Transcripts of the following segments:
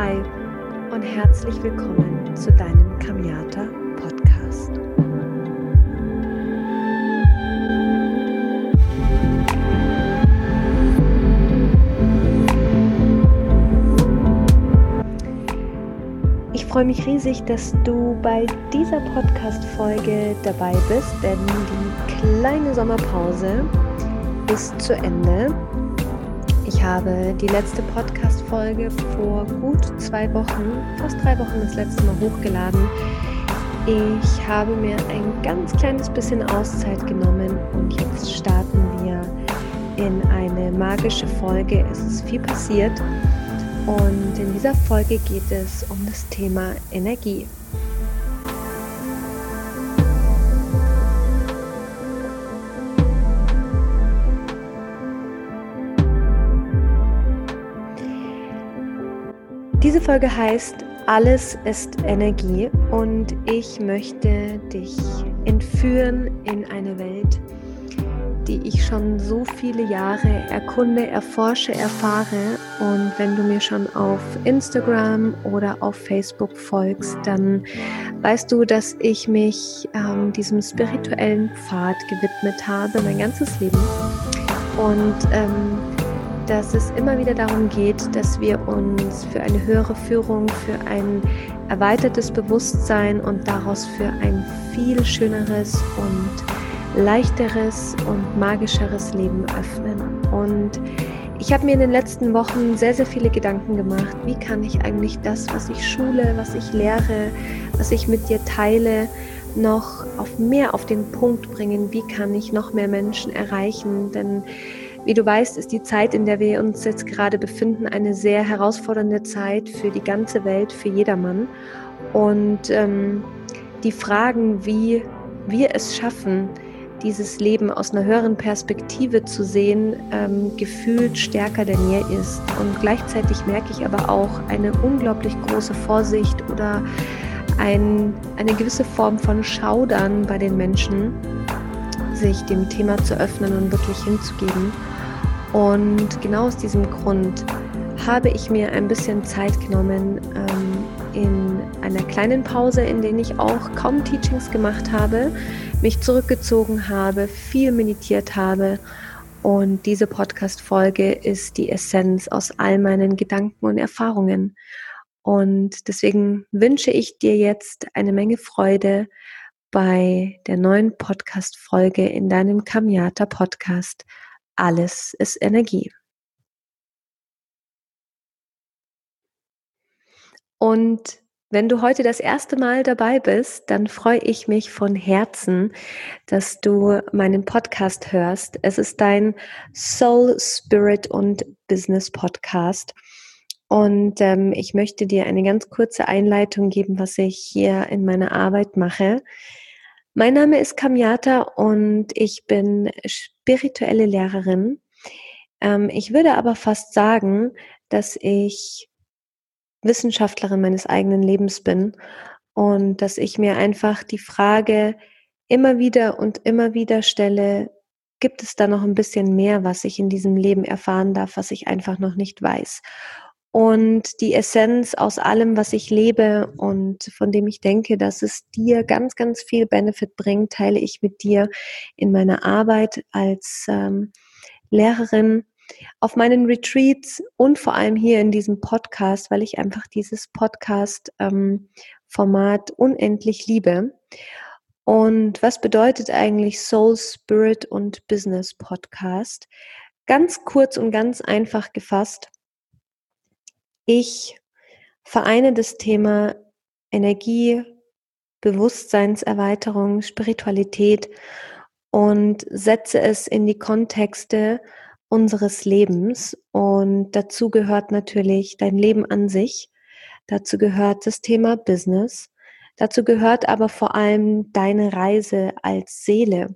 Hi und herzlich willkommen zu deinem Kamiata Podcast. Ich freue mich riesig, dass du bei dieser Podcast-Folge dabei bist, denn die kleine Sommerpause ist zu Ende ich habe die letzte Podcast-Folge vor gut zwei Wochen, fast drei Wochen das letzte Mal hochgeladen. Ich habe mir ein ganz kleines bisschen Auszeit genommen und jetzt starten wir in eine magische Folge. Es ist viel passiert und in dieser Folge geht es um das Thema Energie. Folge heißt Alles ist Energie und ich möchte dich entführen in eine Welt, die ich schon so viele Jahre erkunde, erforsche, erfahre. Und wenn du mir schon auf Instagram oder auf Facebook folgst, dann weißt du, dass ich mich ähm, diesem spirituellen Pfad gewidmet habe, mein ganzes Leben. Und ähm, dass es immer wieder darum geht, dass wir uns für eine höhere Führung, für ein erweitertes Bewusstsein und daraus für ein viel schöneres und leichteres und magischeres Leben öffnen. Und ich habe mir in den letzten Wochen sehr, sehr viele Gedanken gemacht, wie kann ich eigentlich das, was ich schule, was ich lehre, was ich mit dir teile, noch auf mehr auf den Punkt bringen, wie kann ich noch mehr Menschen erreichen, denn wie du weißt, ist die Zeit, in der wir uns jetzt gerade befinden, eine sehr herausfordernde Zeit für die ganze Welt, für jedermann. Und ähm, die Fragen, wie wir es schaffen, dieses Leben aus einer höheren Perspektive zu sehen, ähm, gefühlt stärker denn je ist. Und gleichzeitig merke ich aber auch eine unglaublich große Vorsicht oder ein, eine gewisse Form von Schaudern bei den Menschen, sich dem Thema zu öffnen und wirklich hinzugeben. Und genau aus diesem Grund habe ich mir ein bisschen Zeit genommen ähm, in einer kleinen Pause, in der ich auch kaum Teachings gemacht habe, mich zurückgezogen habe, viel meditiert habe. Und diese Podcast-Folge ist die Essenz aus all meinen Gedanken und Erfahrungen. Und deswegen wünsche ich dir jetzt eine Menge Freude bei der neuen Podcast-Folge in deinem Kamiata Podcast alles ist Energie. Und wenn du heute das erste Mal dabei bist, dann freue ich mich von Herzen, dass du meinen Podcast hörst. Es ist dein Soul, Spirit und Business Podcast. Und ähm, ich möchte dir eine ganz kurze Einleitung geben, was ich hier in meiner Arbeit mache. Mein Name ist Kamiata und ich bin spirituelle Lehrerin. Ähm, ich würde aber fast sagen, dass ich Wissenschaftlerin meines eigenen Lebens bin und dass ich mir einfach die Frage immer wieder und immer wieder stelle, gibt es da noch ein bisschen mehr, was ich in diesem Leben erfahren darf, was ich einfach noch nicht weiß? Und die Essenz aus allem, was ich lebe und von dem ich denke, dass es dir ganz, ganz viel Benefit bringt, teile ich mit dir in meiner Arbeit als ähm, Lehrerin auf meinen Retreats und vor allem hier in diesem Podcast, weil ich einfach dieses Podcast-Format ähm, unendlich liebe. Und was bedeutet eigentlich Soul, Spirit und Business Podcast? Ganz kurz und ganz einfach gefasst ich vereine das Thema Energie, Bewusstseinserweiterung, Spiritualität und setze es in die Kontexte unseres Lebens. Und dazu gehört natürlich dein Leben an sich. Dazu gehört das Thema Business. Dazu gehört aber vor allem deine Reise als Seele.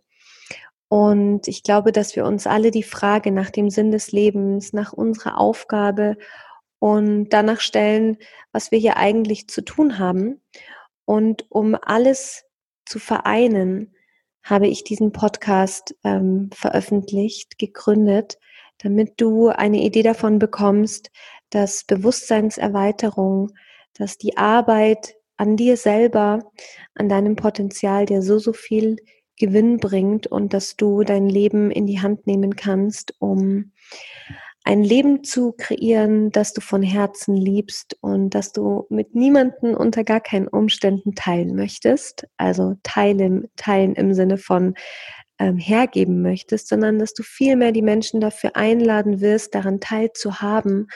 Und ich glaube, dass wir uns alle die Frage nach dem Sinn des Lebens, nach unserer Aufgabe und danach stellen, was wir hier eigentlich zu tun haben. Und um alles zu vereinen, habe ich diesen Podcast ähm, veröffentlicht, gegründet, damit du eine Idee davon bekommst, dass Bewusstseinserweiterung, dass die Arbeit an dir selber, an deinem Potenzial dir so, so viel Gewinn bringt und dass du dein Leben in die Hand nehmen kannst, um ein Leben zu kreieren, das du von Herzen liebst und das du mit niemanden unter gar keinen Umständen teilen möchtest. Also teilen, teilen im Sinne von ähm, hergeben möchtest, sondern dass du vielmehr die Menschen dafür einladen wirst, daran teilzuhaben,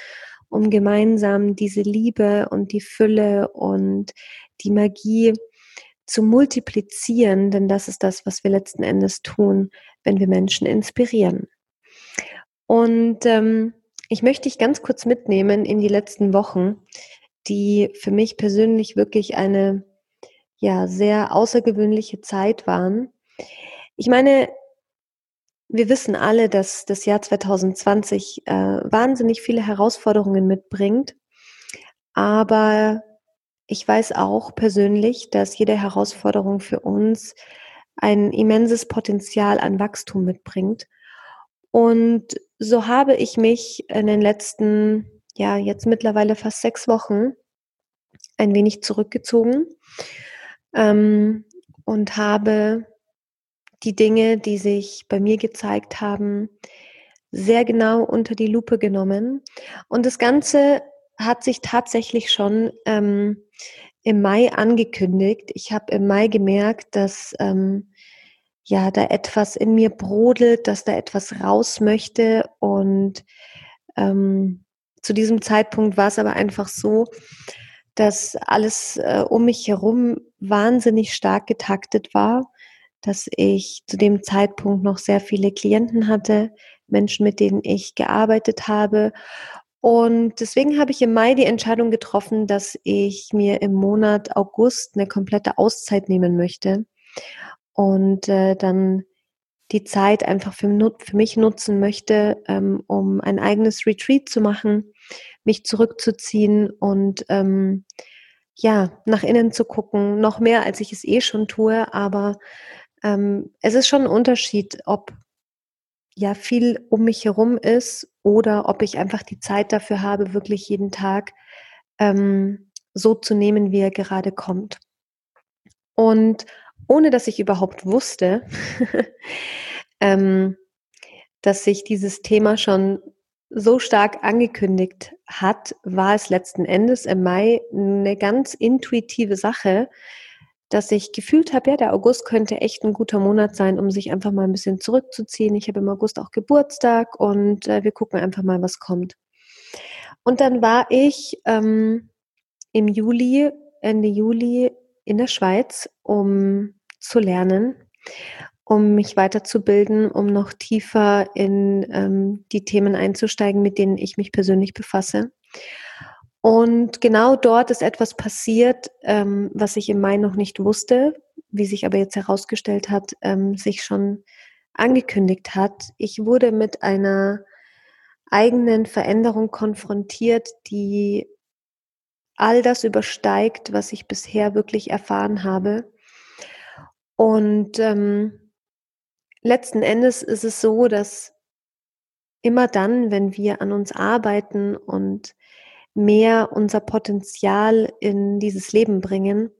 um gemeinsam diese Liebe und die Fülle und die Magie zu multiplizieren, denn das ist das, was wir letzten Endes tun, wenn wir Menschen inspirieren. Und ähm, ich möchte dich ganz kurz mitnehmen in die letzten Wochen, die für mich persönlich wirklich eine ja sehr außergewöhnliche Zeit waren. Ich meine, wir wissen alle, dass das Jahr 2020 äh, wahnsinnig viele Herausforderungen mitbringt, aber ich weiß auch persönlich, dass jede Herausforderung für uns ein immenses Potenzial an Wachstum mitbringt. Und so habe ich mich in den letzten, ja, jetzt mittlerweile fast sechs Wochen ein wenig zurückgezogen ähm, und habe die Dinge, die sich bei mir gezeigt haben, sehr genau unter die Lupe genommen. Und das Ganze hat sich tatsächlich schon ähm, im Mai angekündigt. Ich habe im Mai gemerkt, dass ähm, ja da etwas in mir brodelt, dass da etwas raus möchte. Und ähm, zu diesem Zeitpunkt war es aber einfach so, dass alles äh, um mich herum wahnsinnig stark getaktet war, dass ich zu dem Zeitpunkt noch sehr viele Klienten hatte, Menschen, mit denen ich gearbeitet habe und deswegen habe ich im Mai die Entscheidung getroffen, dass ich mir im Monat August eine komplette Auszeit nehmen möchte und äh, dann die Zeit einfach für, für mich nutzen möchte, ähm, um ein eigenes Retreat zu machen, mich zurückzuziehen und ähm, ja, nach innen zu gucken, noch mehr als ich es eh schon tue, aber ähm, es ist schon ein Unterschied, ob ja viel um mich herum ist oder ob ich einfach die Zeit dafür habe, wirklich jeden Tag ähm, so zu nehmen, wie er gerade kommt. Und ohne dass ich überhaupt wusste, ähm, dass sich dieses Thema schon so stark angekündigt hat, war es letzten Endes im Mai eine ganz intuitive Sache, dass ich gefühlt habe, ja, der August könnte echt ein guter Monat sein, um sich einfach mal ein bisschen zurückzuziehen. Ich habe im August auch Geburtstag und äh, wir gucken einfach mal, was kommt. Und dann war ich ähm, im Juli, Ende Juli in der Schweiz, um zu lernen, um mich weiterzubilden, um noch tiefer in ähm, die Themen einzusteigen, mit denen ich mich persönlich befasse. Und genau dort ist etwas passiert, ähm, was ich im Mai noch nicht wusste, wie sich aber jetzt herausgestellt hat, ähm, sich schon angekündigt hat. Ich wurde mit einer eigenen Veränderung konfrontiert, die all das übersteigt, was ich bisher wirklich erfahren habe. Und ähm, letzten Endes ist es so, dass immer dann, wenn wir an uns arbeiten und mehr unser Potenzial in dieses Leben bringen,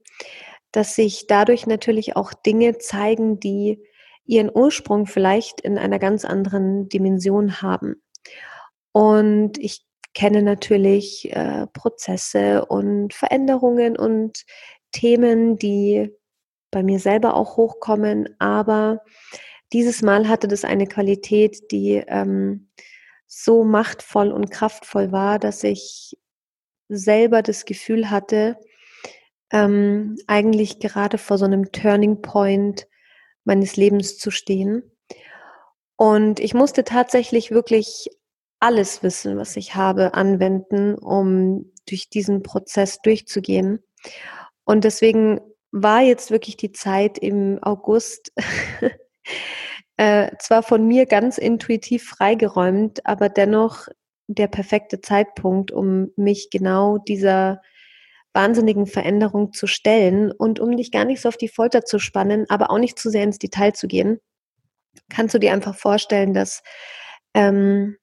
dass sich dadurch natürlich auch Dinge zeigen, die ihren Ursprung vielleicht in einer ganz anderen Dimension haben. Und ich kenne natürlich äh, Prozesse und Veränderungen und Themen, die bei mir selber auch hochkommen, aber dieses Mal hatte das eine Qualität, die ähm, so machtvoll und kraftvoll war, dass ich selber das Gefühl hatte, ähm, eigentlich gerade vor so einem Turning Point meines Lebens zu stehen. Und ich musste tatsächlich wirklich alles Wissen, was ich habe, anwenden, um durch diesen Prozess durchzugehen. Und deswegen war jetzt wirklich die Zeit im August äh, zwar von mir ganz intuitiv freigeräumt, aber dennoch der perfekte Zeitpunkt, um mich genau dieser wahnsinnigen Veränderung zu stellen und um dich gar nicht so auf die Folter zu spannen, aber auch nicht zu sehr ins Detail zu gehen, kannst du dir einfach vorstellen, dass ähm,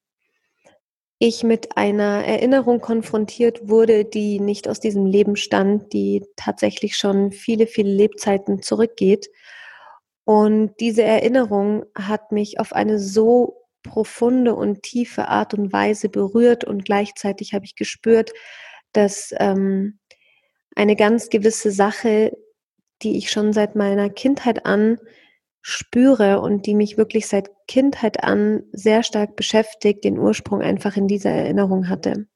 ich mit einer Erinnerung konfrontiert wurde, die nicht aus diesem Leben stand, die tatsächlich schon viele, viele Lebzeiten zurückgeht. Und diese Erinnerung hat mich auf eine so profunde und tiefe Art und Weise berührt und gleichzeitig habe ich gespürt, dass ähm, eine ganz gewisse Sache, die ich schon seit meiner Kindheit an spüre und die mich wirklich seit Kindheit an sehr stark beschäftigt, den Ursprung einfach in dieser Erinnerung hatte.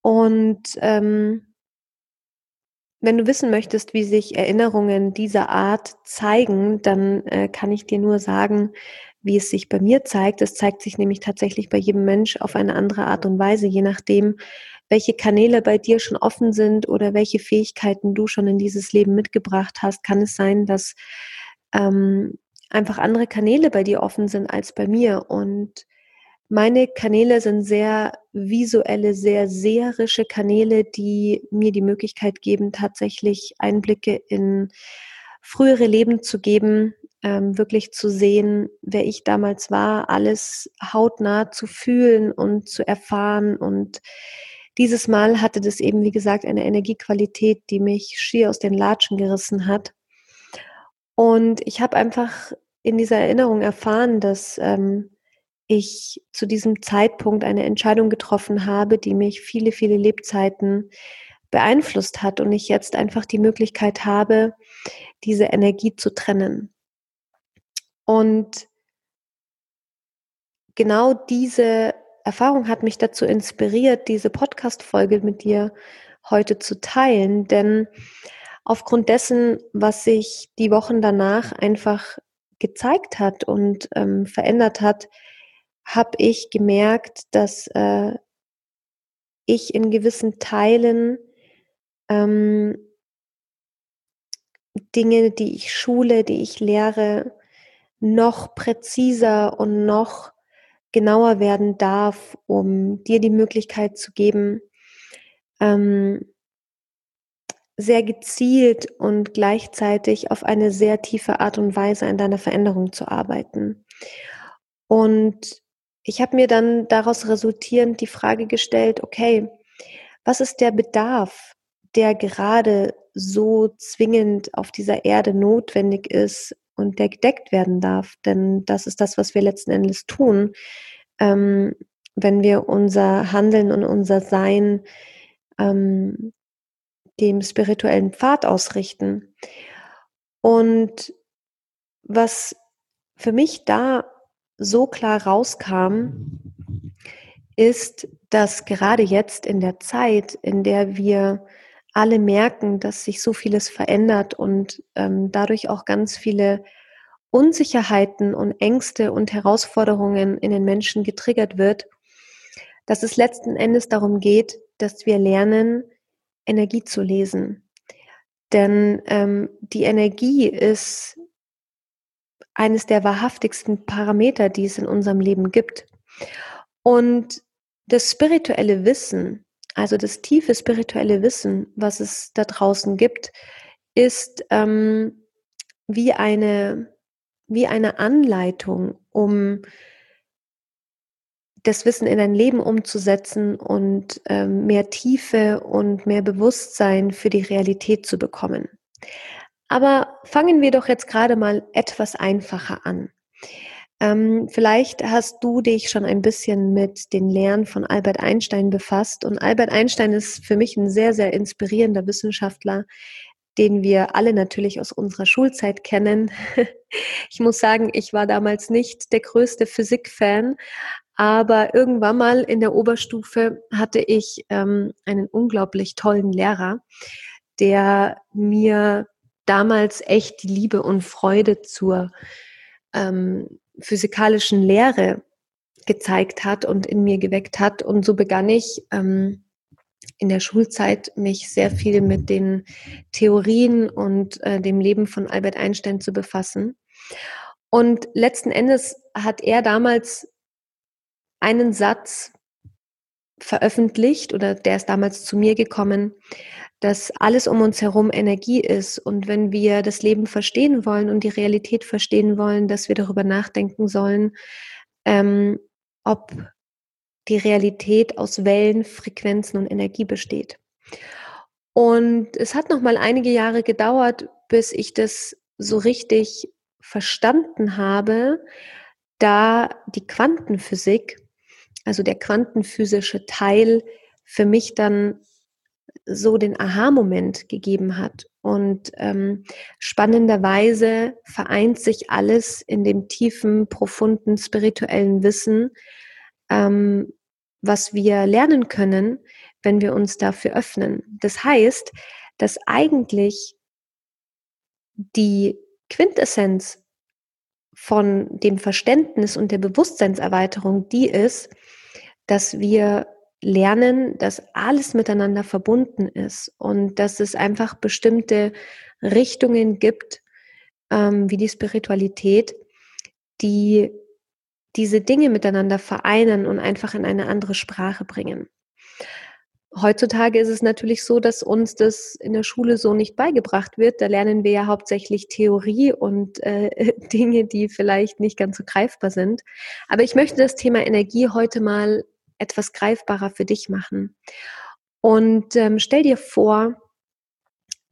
Und ähm, wenn du wissen möchtest, wie sich Erinnerungen dieser Art zeigen, dann äh, kann ich dir nur sagen, wie es sich bei mir zeigt. Es zeigt sich nämlich tatsächlich bei jedem Mensch auf eine andere Art und Weise, je nachdem, welche Kanäle bei dir schon offen sind oder welche Fähigkeiten du schon in dieses Leben mitgebracht hast, kann es sein, dass ähm, einfach andere Kanäle bei dir offen sind als bei mir. Und meine Kanäle sind sehr visuelle, sehr seherische Kanäle, die mir die Möglichkeit geben, tatsächlich Einblicke in frühere Leben zu geben, ähm, wirklich zu sehen, wer ich damals war, alles hautnah zu fühlen und zu erfahren. Und dieses Mal hatte das eben, wie gesagt, eine Energiequalität, die mich schier aus den Latschen gerissen hat. Und ich habe einfach in dieser Erinnerung erfahren, dass ähm, ich zu diesem Zeitpunkt eine Entscheidung getroffen habe, die mich viele, viele Lebzeiten beeinflusst hat und ich jetzt einfach die Möglichkeit habe, diese Energie zu trennen. Und genau diese Erfahrung hat mich dazu inspiriert, diese Podcast-Folge mit dir heute zu teilen, denn aufgrund dessen, was sich die Wochen danach einfach gezeigt hat und ähm, verändert hat, habe ich gemerkt, dass äh, ich in gewissen Teilen ähm, Dinge, die ich schule, die ich lehre, noch präziser und noch genauer werden darf, um dir die Möglichkeit zu geben, ähm, sehr gezielt und gleichzeitig auf eine sehr tiefe Art und Weise an deiner Veränderung zu arbeiten. Und ich habe mir dann daraus resultierend die Frage gestellt, okay, was ist der Bedarf, der gerade so zwingend auf dieser Erde notwendig ist und der gedeckt werden darf? Denn das ist das, was wir letzten Endes tun, ähm, wenn wir unser Handeln und unser Sein ähm, dem spirituellen Pfad ausrichten. Und was für mich da so klar rauskam, ist, dass gerade jetzt in der Zeit, in der wir alle merken, dass sich so vieles verändert und ähm, dadurch auch ganz viele Unsicherheiten und Ängste und Herausforderungen in den Menschen getriggert wird, dass es letzten Endes darum geht, dass wir lernen, Energie zu lesen. Denn ähm, die Energie ist eines der wahrhaftigsten Parameter, die es in unserem Leben gibt. Und das spirituelle Wissen, also das tiefe spirituelle Wissen, was es da draußen gibt, ist ähm, wie eine wie eine Anleitung, um das Wissen in dein Leben umzusetzen und ähm, mehr Tiefe und mehr Bewusstsein für die Realität zu bekommen. Aber fangen wir doch jetzt gerade mal etwas einfacher an. Ähm, vielleicht hast du dich schon ein bisschen mit den Lehren von Albert Einstein befasst. Und Albert Einstein ist für mich ein sehr, sehr inspirierender Wissenschaftler, den wir alle natürlich aus unserer Schulzeit kennen. Ich muss sagen, ich war damals nicht der größte Physik-Fan, aber irgendwann mal in der Oberstufe hatte ich ähm, einen unglaublich tollen Lehrer, der mir damals echt die Liebe und Freude zur ähm, physikalischen Lehre gezeigt hat und in mir geweckt hat. Und so begann ich ähm, in der Schulzeit mich sehr viel mit den Theorien und äh, dem Leben von Albert Einstein zu befassen. Und letzten Endes hat er damals einen Satz veröffentlicht oder der ist damals zu mir gekommen, dass alles um uns herum Energie ist und wenn wir das Leben verstehen wollen und die Realität verstehen wollen, dass wir darüber nachdenken sollen, ähm, ob die Realität aus Wellen, Frequenzen und Energie besteht. Und es hat noch mal einige Jahre gedauert, bis ich das so richtig verstanden habe, da die Quantenphysik, also der quantenphysische Teil, für mich dann so den Aha-Moment gegeben hat. Und ähm, spannenderweise vereint sich alles in dem tiefen, profunden spirituellen Wissen, ähm, was wir lernen können, wenn wir uns dafür öffnen. Das heißt, dass eigentlich die Quintessenz von dem Verständnis und der Bewusstseinserweiterung die ist, dass wir lernen, dass alles miteinander verbunden ist und dass es einfach bestimmte Richtungen gibt, ähm, wie die Spiritualität, die diese Dinge miteinander vereinen und einfach in eine andere Sprache bringen. Heutzutage ist es natürlich so, dass uns das in der Schule so nicht beigebracht wird. Da lernen wir ja hauptsächlich Theorie und äh, Dinge, die vielleicht nicht ganz so greifbar sind. Aber ich möchte das Thema Energie heute mal etwas greifbarer für dich machen. Und ähm, stell dir vor,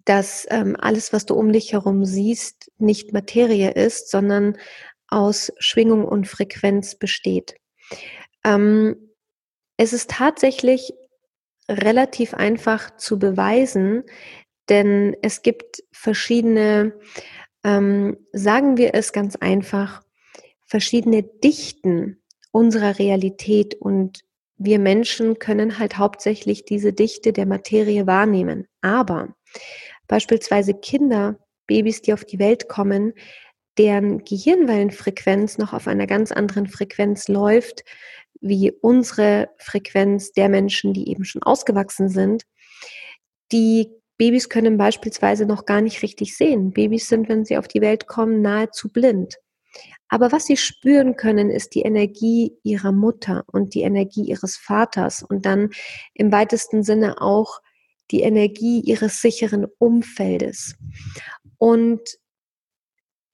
dass ähm, alles, was du um dich herum siehst, nicht Materie ist, sondern aus Schwingung und Frequenz besteht. Ähm, es ist tatsächlich relativ einfach zu beweisen, denn es gibt verschiedene, ähm, sagen wir es ganz einfach, verschiedene Dichten unserer Realität und wir Menschen können halt hauptsächlich diese Dichte der Materie wahrnehmen. Aber beispielsweise Kinder, Babys, die auf die Welt kommen, deren Gehirnwellenfrequenz noch auf einer ganz anderen Frequenz läuft, wie unsere Frequenz der Menschen, die eben schon ausgewachsen sind. Die Babys können beispielsweise noch gar nicht richtig sehen. Babys sind, wenn sie auf die Welt kommen, nahezu blind. Aber was sie spüren können, ist die Energie ihrer Mutter und die Energie ihres Vaters und dann im weitesten Sinne auch die Energie ihres sicheren Umfeldes. Und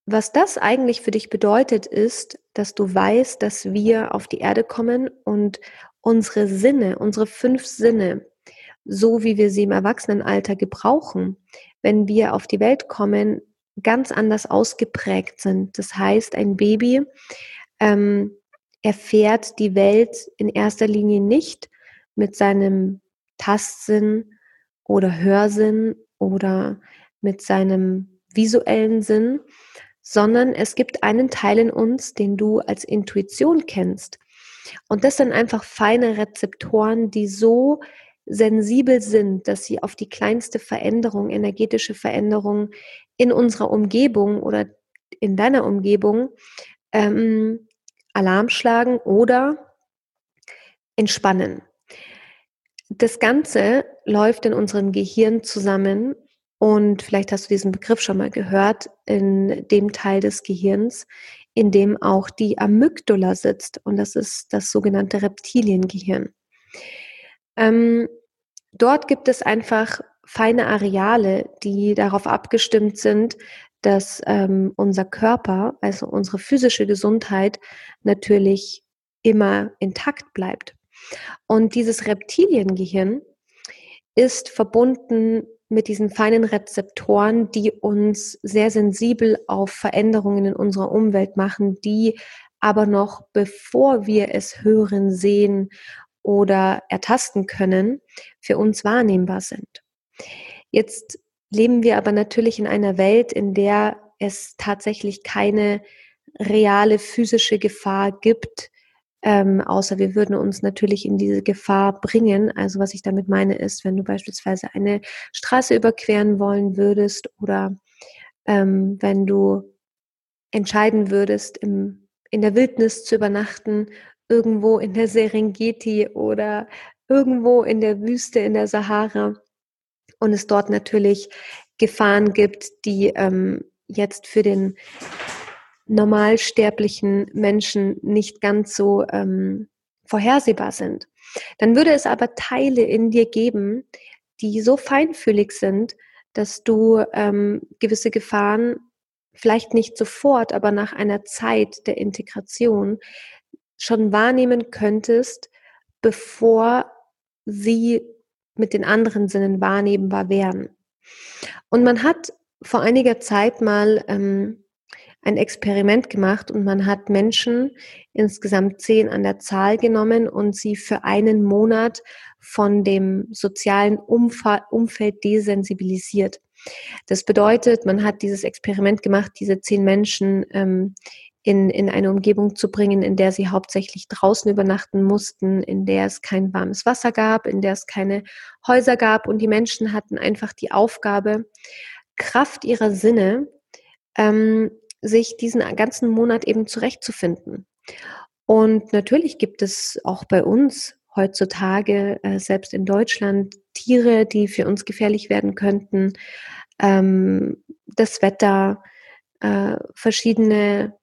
was das eigentlich für dich bedeutet, ist, dass du weißt, dass wir auf die Erde kommen und unsere Sinne, unsere fünf Sinne, so wie wir sie im Erwachsenenalter gebrauchen, wenn wir auf die Welt kommen, ganz anders ausgeprägt sind. Das heißt, ein Baby ähm, erfährt die Welt in erster Linie nicht mit seinem Tastsinn oder Hörsinn oder mit seinem visuellen Sinn, sondern es gibt einen Teil in uns, den du als Intuition kennst. Und das sind einfach feine Rezeptoren, die so sensibel sind, dass sie auf die kleinste Veränderung, energetische Veränderung in unserer Umgebung oder in deiner Umgebung ähm, Alarm schlagen oder entspannen. Das Ganze läuft in unserem Gehirn zusammen und vielleicht hast du diesen Begriff schon mal gehört, in dem Teil des Gehirns, in dem auch die Amygdala sitzt und das ist das sogenannte Reptiliengehirn. Ähm, dort gibt es einfach feine Areale, die darauf abgestimmt sind, dass ähm, unser Körper, also unsere physische Gesundheit, natürlich immer intakt bleibt. Und dieses Reptiliengehirn ist verbunden mit diesen feinen Rezeptoren, die uns sehr sensibel auf Veränderungen in unserer Umwelt machen, die aber noch bevor wir es hören, sehen oder ertasten können, für uns wahrnehmbar sind. Jetzt leben wir aber natürlich in einer Welt, in der es tatsächlich keine reale physische Gefahr gibt, ähm, außer wir würden uns natürlich in diese Gefahr bringen. Also was ich damit meine ist, wenn du beispielsweise eine Straße überqueren wollen würdest oder ähm, wenn du entscheiden würdest, im, in der Wildnis zu übernachten, irgendwo in der Serengeti oder irgendwo in der Wüste in der Sahara, und es dort natürlich Gefahren gibt, die ähm, jetzt für den normalsterblichen Menschen nicht ganz so ähm, vorhersehbar sind. Dann würde es aber Teile in dir geben, die so feinfühlig sind, dass du ähm, gewisse Gefahren vielleicht nicht sofort, aber nach einer Zeit der Integration schon wahrnehmen könntest bevor sie mit den anderen Sinnen wahrnehmbar wären. Und man hat vor einiger Zeit mal ähm, ein Experiment gemacht und man hat Menschen, insgesamt zehn an der Zahl genommen und sie für einen Monat von dem sozialen Umfeld desensibilisiert. Das bedeutet, man hat dieses Experiment gemacht, diese zehn Menschen ähm, in, in eine Umgebung zu bringen, in der sie hauptsächlich draußen übernachten mussten, in der es kein warmes Wasser gab, in der es keine Häuser gab und die Menschen hatten einfach die Aufgabe, Kraft ihrer Sinne, ähm, sich diesen ganzen Monat eben zurechtzufinden. Und natürlich gibt es auch bei uns heutzutage, äh, selbst in Deutschland, Tiere, die für uns gefährlich werden könnten, ähm, das Wetter, äh, verschiedene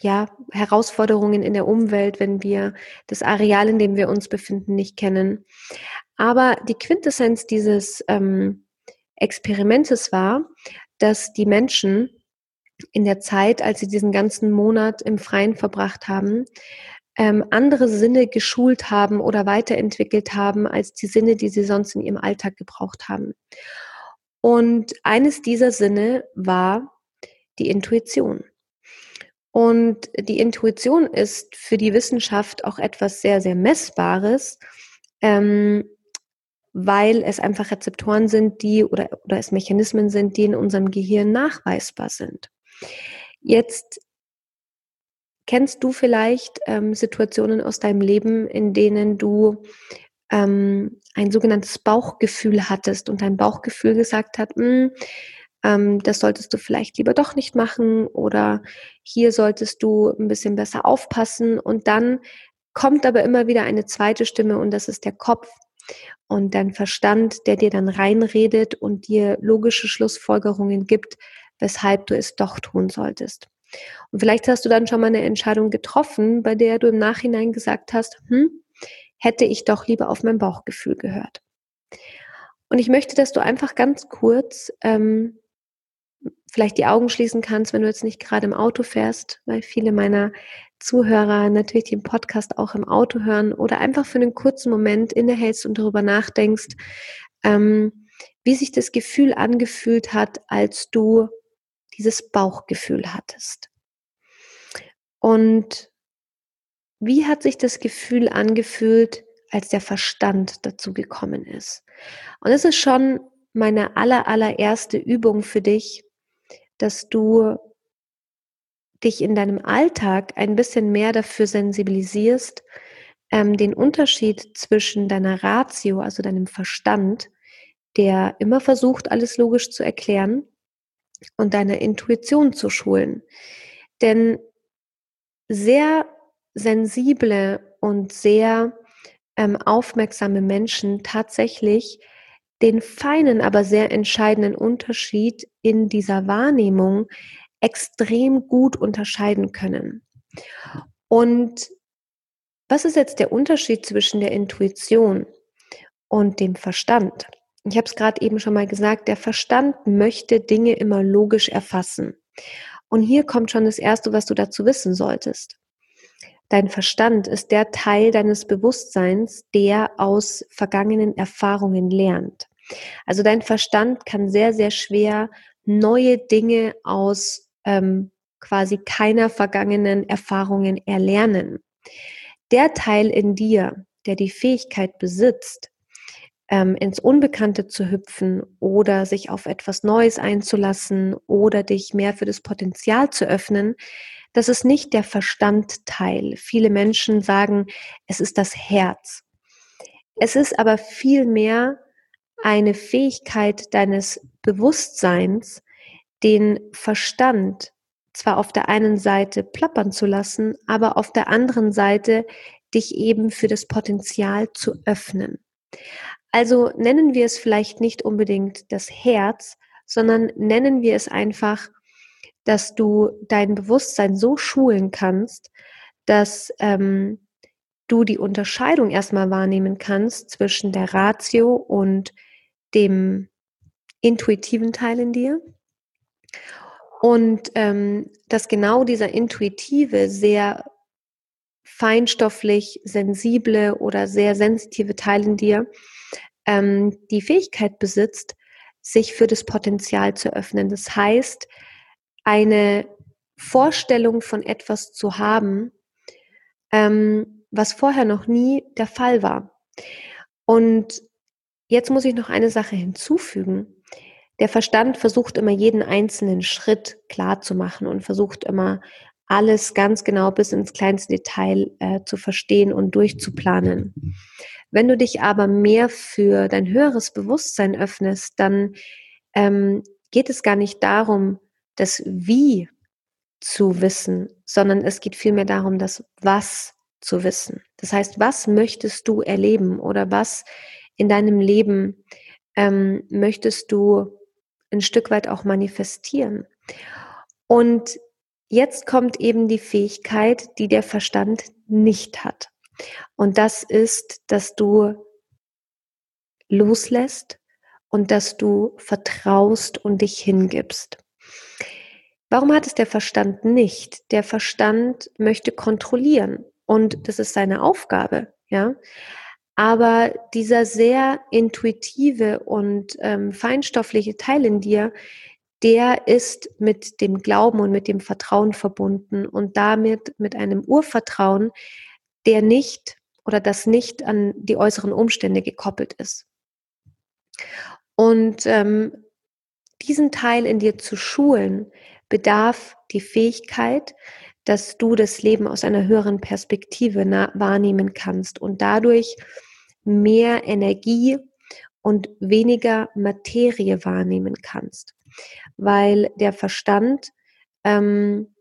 ja, Herausforderungen in der Umwelt, wenn wir das Areal, in dem wir uns befinden, nicht kennen. Aber die Quintessenz dieses ähm, Experimentes war, dass die Menschen in der Zeit, als sie diesen ganzen Monat im Freien verbracht haben, ähm, andere Sinne geschult haben oder weiterentwickelt haben als die Sinne, die sie sonst in ihrem Alltag gebraucht haben. Und eines dieser Sinne war die Intuition. Und die Intuition ist für die Wissenschaft auch etwas sehr, sehr Messbares, ähm, weil es einfach Rezeptoren sind, die oder, oder es Mechanismen sind, die in unserem Gehirn nachweisbar sind. Jetzt kennst du vielleicht ähm, Situationen aus deinem Leben, in denen du ähm, ein sogenanntes Bauchgefühl hattest und dein Bauchgefühl gesagt hat, hm, ähm, das solltest du vielleicht lieber doch nicht machen oder hier solltest du ein bisschen besser aufpassen und dann kommt aber immer wieder eine zweite Stimme und das ist der Kopf und dein Verstand, der dir dann reinredet und dir logische Schlussfolgerungen gibt, weshalb du es doch tun solltest. Und vielleicht hast du dann schon mal eine Entscheidung getroffen, bei der du im Nachhinein gesagt hast, hm, hätte ich doch lieber auf mein Bauchgefühl gehört. Und ich möchte, dass du einfach ganz kurz ähm, vielleicht die Augen schließen kannst, wenn du jetzt nicht gerade im Auto fährst, weil viele meiner Zuhörer natürlich den Podcast auch im Auto hören oder einfach für einen kurzen Moment innehältst und darüber nachdenkst, ähm, wie sich das Gefühl angefühlt hat, als du dieses Bauchgefühl hattest. Und wie hat sich das Gefühl angefühlt, als der Verstand dazu gekommen ist? Und es ist schon meine aller, allererste Übung für dich, dass du dich in deinem Alltag ein bisschen mehr dafür sensibilisierst, ähm, den Unterschied zwischen deiner Ratio, also deinem Verstand, der immer versucht, alles logisch zu erklären, und deiner Intuition zu schulen. Denn sehr sensible und sehr ähm, aufmerksame Menschen tatsächlich den feinen, aber sehr entscheidenden Unterschied in dieser Wahrnehmung extrem gut unterscheiden können. Und was ist jetzt der Unterschied zwischen der Intuition und dem Verstand? Ich habe es gerade eben schon mal gesagt, der Verstand möchte Dinge immer logisch erfassen. Und hier kommt schon das Erste, was du dazu wissen solltest. Dein Verstand ist der Teil deines Bewusstseins, der aus vergangenen Erfahrungen lernt. Also dein Verstand kann sehr, sehr schwer neue Dinge aus ähm, quasi keiner vergangenen Erfahrungen erlernen. Der Teil in dir, der die Fähigkeit besitzt, ähm, ins Unbekannte zu hüpfen oder sich auf etwas Neues einzulassen oder dich mehr für das Potenzial zu öffnen, das ist nicht der Verstandteil. Viele Menschen sagen, es ist das Herz. Es ist aber vielmehr eine Fähigkeit deines Bewusstseins, den Verstand zwar auf der einen Seite plappern zu lassen, aber auf der anderen Seite dich eben für das Potenzial zu öffnen. Also nennen wir es vielleicht nicht unbedingt das Herz, sondern nennen wir es einfach, dass du dein Bewusstsein so schulen kannst, dass ähm, du die Unterscheidung erstmal wahrnehmen kannst zwischen der Ratio und dem intuitiven Teil in dir. Und ähm, dass genau dieser intuitive, sehr feinstofflich sensible oder sehr sensitive Teil in dir ähm, die Fähigkeit besitzt, sich für das Potenzial zu öffnen. Das heißt, eine Vorstellung von etwas zu haben, ähm, was vorher noch nie der Fall war. Und jetzt muss ich noch eine Sache hinzufügen. Der Verstand versucht immer jeden einzelnen Schritt klar zu machen und versucht immer alles ganz genau bis ins kleinste Detail äh, zu verstehen und durchzuplanen. Wenn du dich aber mehr für dein höheres Bewusstsein öffnest, dann ähm, geht es gar nicht darum, das Wie zu wissen, sondern es geht vielmehr darum, das Was zu wissen. Das heißt, was möchtest du erleben oder was in deinem Leben ähm, möchtest du ein Stück weit auch manifestieren? Und jetzt kommt eben die Fähigkeit, die der Verstand nicht hat. Und das ist, dass du loslässt und dass du vertraust und dich hingibst. Warum hat es der Verstand nicht? Der Verstand möchte kontrollieren und das ist seine Aufgabe, ja. Aber dieser sehr intuitive und ähm, feinstoffliche Teil in dir, der ist mit dem Glauben und mit dem Vertrauen verbunden und damit mit einem Urvertrauen, der nicht oder das nicht an die äußeren Umstände gekoppelt ist. Und ähm, diesen Teil in dir zu schulen, bedarf die Fähigkeit, dass du das Leben aus einer höheren Perspektive wahrnehmen kannst und dadurch mehr Energie und weniger Materie wahrnehmen kannst, weil der Verstand ähm,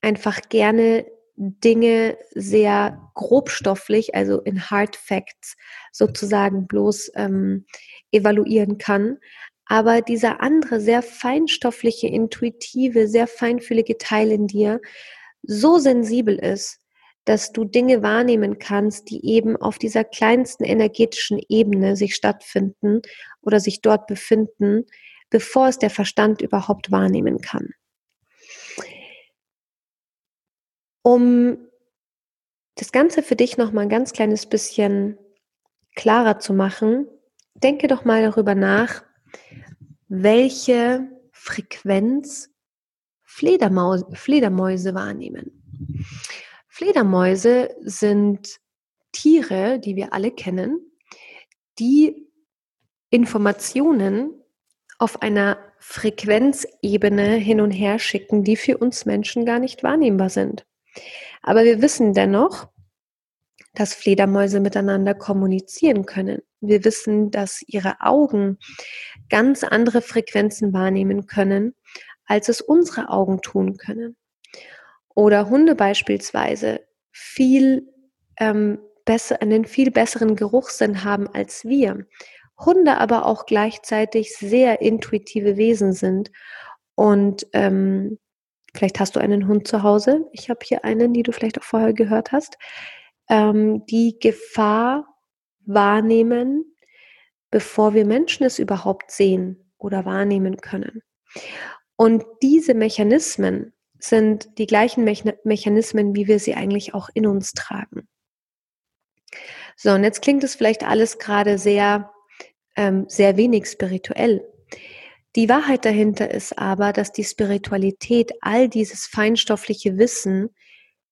einfach gerne Dinge sehr grobstofflich, also in Hard Facts sozusagen bloß ähm, evaluieren kann. Aber dieser andere, sehr feinstoffliche, intuitive, sehr feinfühlige Teil in dir so sensibel ist, dass du Dinge wahrnehmen kannst, die eben auf dieser kleinsten energetischen Ebene sich stattfinden oder sich dort befinden, bevor es der Verstand überhaupt wahrnehmen kann. Um das Ganze für dich noch mal ein ganz kleines bisschen klarer zu machen, denke doch mal darüber nach, welche Frequenz Fledermaus, Fledermäuse wahrnehmen. Fledermäuse sind Tiere, die wir alle kennen, die Informationen auf einer Frequenzebene hin und her schicken, die für uns Menschen gar nicht wahrnehmbar sind. Aber wir wissen dennoch, dass Fledermäuse miteinander kommunizieren können. Wir wissen, dass ihre Augen ganz andere Frequenzen wahrnehmen können, als es unsere Augen tun können. Oder Hunde beispielsweise viel ähm, besser, einen viel besseren Geruchssinn haben als wir. Hunde aber auch gleichzeitig sehr intuitive Wesen sind und ähm, Vielleicht hast du einen Hund zu Hause. Ich habe hier einen, die du vielleicht auch vorher gehört hast. Ähm, die Gefahr wahrnehmen, bevor wir Menschen es überhaupt sehen oder wahrnehmen können. Und diese Mechanismen sind die gleichen Mechanismen, wie wir sie eigentlich auch in uns tragen. So, und jetzt klingt es vielleicht alles gerade sehr, ähm, sehr wenig spirituell. Die Wahrheit dahinter ist aber, dass die Spiritualität all dieses feinstoffliche Wissen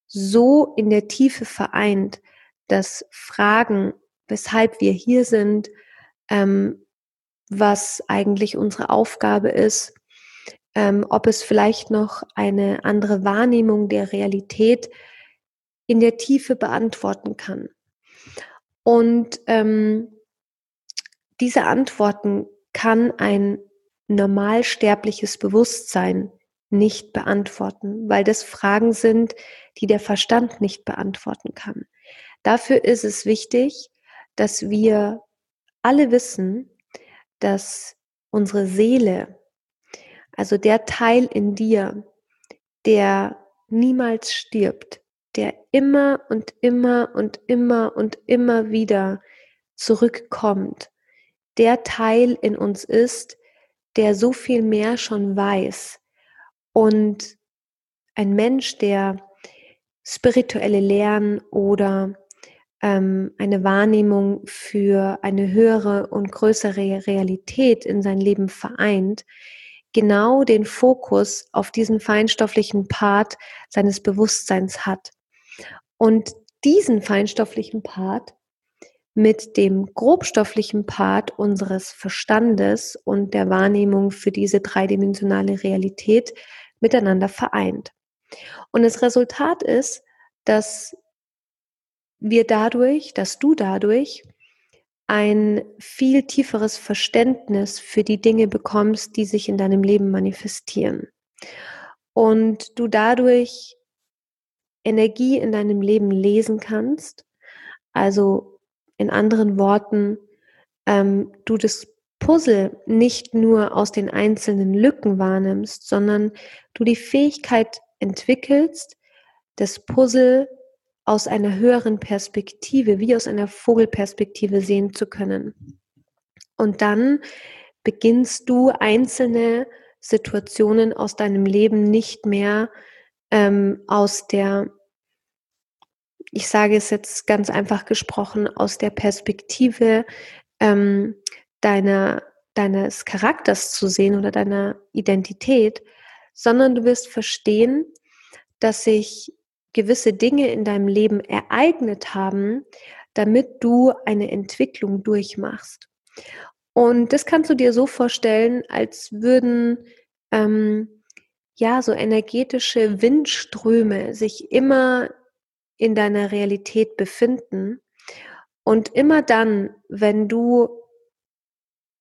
so in der Tiefe vereint, dass Fragen, weshalb wir hier sind, ähm, was eigentlich unsere Aufgabe ist, ähm, ob es vielleicht noch eine andere Wahrnehmung der Realität in der Tiefe beantworten kann. Und ähm, diese Antworten kann ein normalsterbliches Bewusstsein nicht beantworten, weil das Fragen sind, die der Verstand nicht beantworten kann. Dafür ist es wichtig, dass wir alle wissen, dass unsere Seele, also der Teil in dir, der niemals stirbt, der immer und immer und immer und immer wieder zurückkommt, der Teil in uns ist, der so viel mehr schon weiß. Und ein Mensch, der spirituelle Lehren oder ähm, eine Wahrnehmung für eine höhere und größere Realität in sein Leben vereint, genau den Fokus auf diesen feinstofflichen Part seines Bewusstseins hat. Und diesen feinstofflichen Part mit dem grobstofflichen Part unseres Verstandes und der Wahrnehmung für diese dreidimensionale Realität miteinander vereint. Und das Resultat ist, dass wir dadurch, dass du dadurch ein viel tieferes Verständnis für die Dinge bekommst, die sich in deinem Leben manifestieren. Und du dadurch Energie in deinem Leben lesen kannst. Also in anderen Worten, ähm, du das Puzzle nicht nur aus den einzelnen Lücken wahrnimmst, sondern du die Fähigkeit entwickelst, das Puzzle aus einer höheren Perspektive, wie aus einer Vogelperspektive sehen zu können. Und dann beginnst du einzelne Situationen aus deinem Leben nicht mehr ähm, aus der, ich sage es jetzt ganz einfach gesprochen, aus der Perspektive ähm, deiner, deines Charakters zu sehen oder deiner Identität, sondern du wirst verstehen, dass sich gewisse Dinge in deinem Leben ereignet haben, damit du eine Entwicklung durchmachst. Und das kannst du dir so vorstellen, als würden ähm, ja so energetische Windströme sich immer in deiner Realität befinden. Und immer dann, wenn du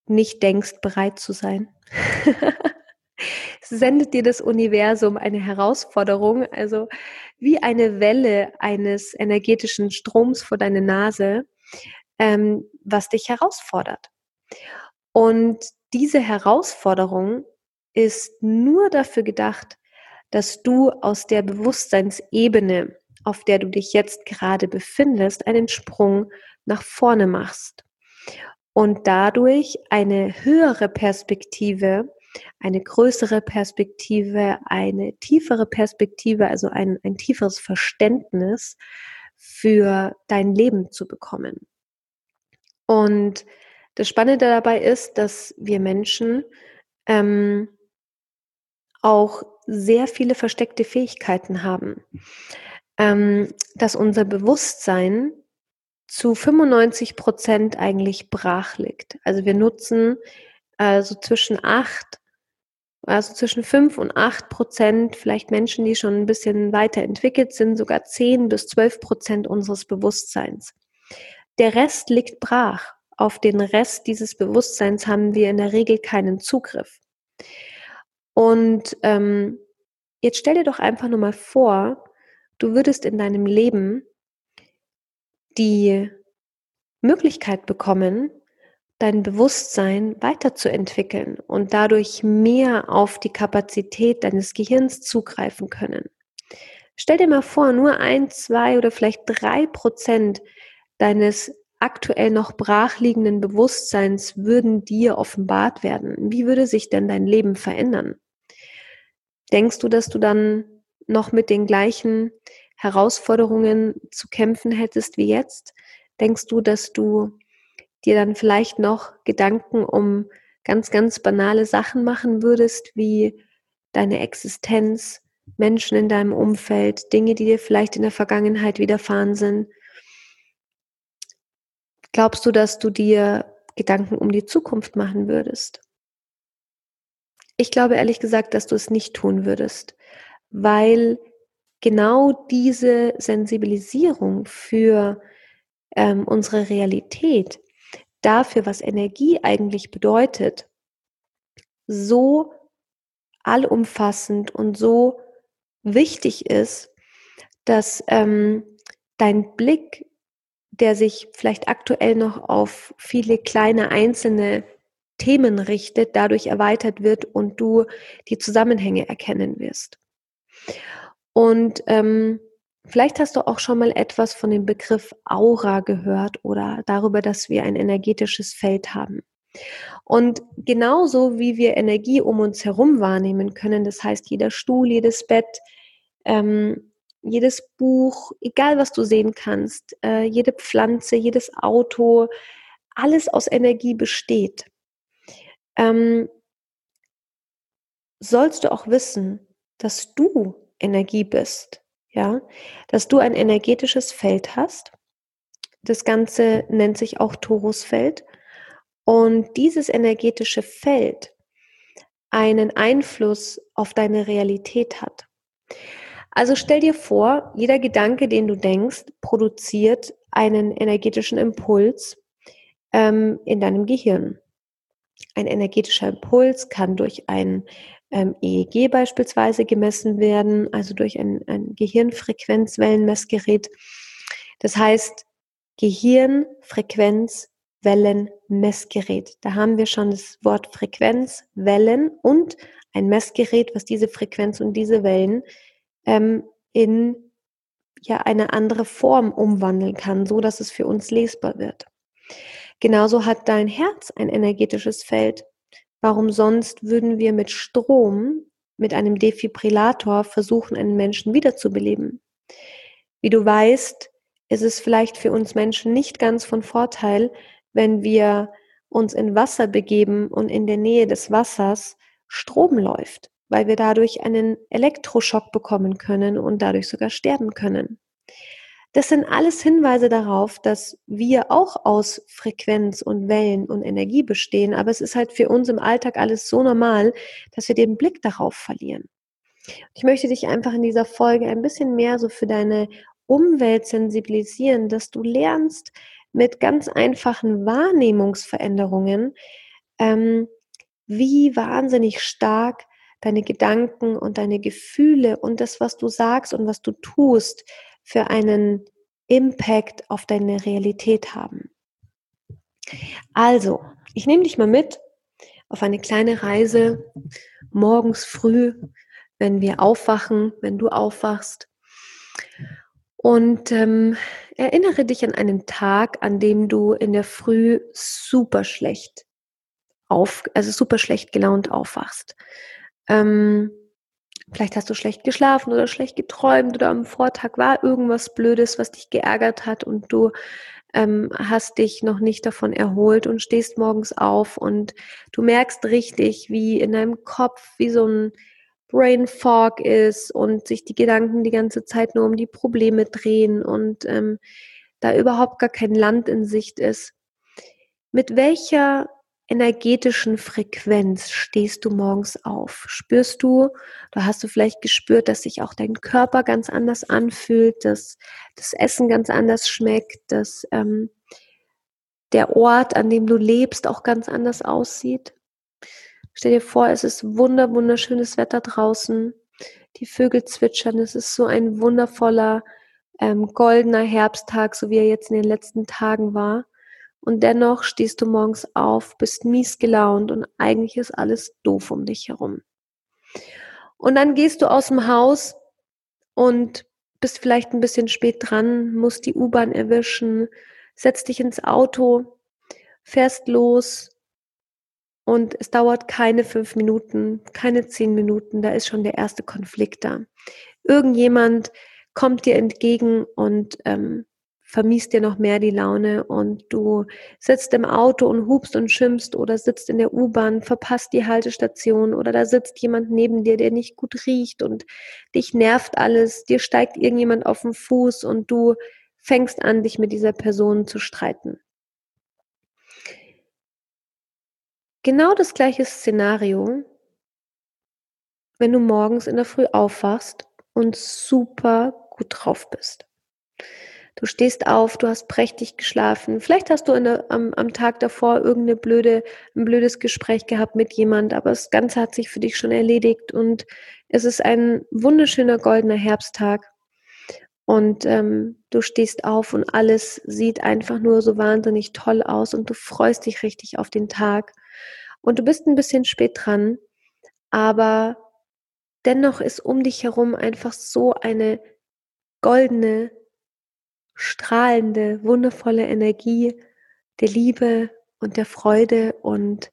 nicht denkst, bereit zu sein, sendet dir das Universum eine Herausforderung, also wie eine Welle eines energetischen Stroms vor deine Nase, ähm, was dich herausfordert. Und diese Herausforderung ist nur dafür gedacht, dass du aus der Bewusstseinsebene, auf der du dich jetzt gerade befindest, einen Sprung nach vorne machst und dadurch eine höhere Perspektive eine größere Perspektive, eine tiefere Perspektive, also ein, ein tieferes Verständnis für dein Leben zu bekommen. Und das Spannende dabei ist, dass wir Menschen ähm, auch sehr viele versteckte Fähigkeiten haben, ähm, dass unser Bewusstsein zu 95 Prozent eigentlich brach liegt. Also wir nutzen also zwischen acht also zwischen 5 und 8 Prozent, vielleicht Menschen, die schon ein bisschen weiter entwickelt sind, sogar 10 bis 12 Prozent unseres Bewusstseins. Der Rest liegt brach. Auf den Rest dieses Bewusstseins haben wir in der Regel keinen Zugriff. Und ähm, jetzt stell dir doch einfach nur mal vor, du würdest in deinem Leben die Möglichkeit bekommen, dein Bewusstsein weiterzuentwickeln und dadurch mehr auf die Kapazität deines Gehirns zugreifen können. Stell dir mal vor, nur ein, zwei oder vielleicht drei Prozent deines aktuell noch brachliegenden Bewusstseins würden dir offenbart werden. Wie würde sich denn dein Leben verändern? Denkst du, dass du dann noch mit den gleichen Herausforderungen zu kämpfen hättest wie jetzt? Denkst du, dass du dir dann vielleicht noch Gedanken um ganz, ganz banale Sachen machen würdest, wie deine Existenz, Menschen in deinem Umfeld, Dinge, die dir vielleicht in der Vergangenheit widerfahren sind. Glaubst du, dass du dir Gedanken um die Zukunft machen würdest? Ich glaube ehrlich gesagt, dass du es nicht tun würdest, weil genau diese Sensibilisierung für ähm, unsere Realität dafür, was Energie eigentlich bedeutet, so allumfassend und so wichtig ist, dass ähm, dein Blick, der sich vielleicht aktuell noch auf viele kleine einzelne Themen richtet, dadurch erweitert wird und du die Zusammenhänge erkennen wirst. Und ähm, Vielleicht hast du auch schon mal etwas von dem Begriff Aura gehört oder darüber, dass wir ein energetisches Feld haben. Und genauso wie wir Energie um uns herum wahrnehmen können, das heißt jeder Stuhl, jedes Bett, ähm, jedes Buch, egal was du sehen kannst, äh, jede Pflanze, jedes Auto, alles aus Energie besteht, ähm, sollst du auch wissen, dass du Energie bist, ja, dass du ein energetisches Feld hast. Das Ganze nennt sich auch Torusfeld. Und dieses energetische Feld einen Einfluss auf deine Realität hat. Also stell dir vor, jeder Gedanke, den du denkst, produziert einen energetischen Impuls ähm, in deinem Gehirn. Ein energetischer Impuls kann durch ein ähm, EEG beispielsweise gemessen werden, also durch ein, ein Gehirnfrequenzwellenmessgerät. Das heißt, Gehirnfrequenzwellenmessgerät. Da haben wir schon das Wort Frequenz, Wellen und ein Messgerät, was diese Frequenz und diese Wellen ähm, in ja eine andere Form umwandeln kann, so dass es für uns lesbar wird. Genauso hat dein Herz ein energetisches Feld. Warum sonst würden wir mit Strom, mit einem Defibrillator versuchen, einen Menschen wiederzubeleben? Wie du weißt, ist es vielleicht für uns Menschen nicht ganz von Vorteil, wenn wir uns in Wasser begeben und in der Nähe des Wassers Strom läuft, weil wir dadurch einen Elektroschock bekommen können und dadurch sogar sterben können. Das sind alles Hinweise darauf, dass wir auch aus Frequenz und Wellen und Energie bestehen, aber es ist halt für uns im Alltag alles so normal, dass wir den Blick darauf verlieren. Ich möchte dich einfach in dieser Folge ein bisschen mehr so für deine Umwelt sensibilisieren, dass du lernst mit ganz einfachen Wahrnehmungsveränderungen, ähm, wie wahnsinnig stark deine Gedanken und deine Gefühle und das, was du sagst und was du tust, für einen Impact auf deine Realität haben. Also, ich nehme dich mal mit auf eine kleine Reise morgens früh, wenn wir aufwachen, wenn du aufwachst. Und ähm, erinnere dich an einen Tag, an dem du in der Früh super schlecht auf, also super schlecht gelaunt aufwachst. Ähm, Vielleicht hast du schlecht geschlafen oder schlecht geträumt oder am Vortag war irgendwas Blödes, was dich geärgert hat und du ähm, hast dich noch nicht davon erholt und stehst morgens auf und du merkst richtig, wie in deinem Kopf wie so ein Brain Fog ist und sich die Gedanken die ganze Zeit nur um die Probleme drehen und ähm, da überhaupt gar kein Land in Sicht ist. Mit welcher energetischen Frequenz stehst du morgens auf? Spürst du, da hast du vielleicht gespürt, dass sich auch dein Körper ganz anders anfühlt, dass das Essen ganz anders schmeckt, dass ähm, der Ort, an dem du lebst, auch ganz anders aussieht? Stell dir vor, es ist wunder, wunderschönes Wetter draußen. Die Vögel zwitschern. Es ist so ein wundervoller, ähm, goldener Herbsttag, so wie er jetzt in den letzten Tagen war. Und dennoch stehst du morgens auf, bist mies gelaunt und eigentlich ist alles doof um dich herum. Und dann gehst du aus dem Haus und bist vielleicht ein bisschen spät dran, musst die U-Bahn erwischen, setzt dich ins Auto, fährst los und es dauert keine fünf Minuten, keine zehn Minuten, da ist schon der erste Konflikt da. Irgendjemand kommt dir entgegen und ähm, vermiest dir noch mehr die Laune und du sitzt im Auto und hubst und schimpfst oder sitzt in der U-Bahn, verpasst die Haltestation oder da sitzt jemand neben dir, der nicht gut riecht und dich nervt alles, dir steigt irgendjemand auf den Fuß und du fängst an, dich mit dieser Person zu streiten. Genau das gleiche Szenario, wenn du morgens in der Früh aufwachst und super gut drauf bist. Du stehst auf, du hast prächtig geschlafen. Vielleicht hast du der, am, am Tag davor irgendeine blöde, ein blödes Gespräch gehabt mit jemand, aber das Ganze hat sich für dich schon erledigt und es ist ein wunderschöner goldener Herbsttag. Und ähm, du stehst auf und alles sieht einfach nur so wahnsinnig toll aus und du freust dich richtig auf den Tag. Und du bist ein bisschen spät dran, aber dennoch ist um dich herum einfach so eine goldene, strahlende, wundervolle Energie der Liebe und der Freude und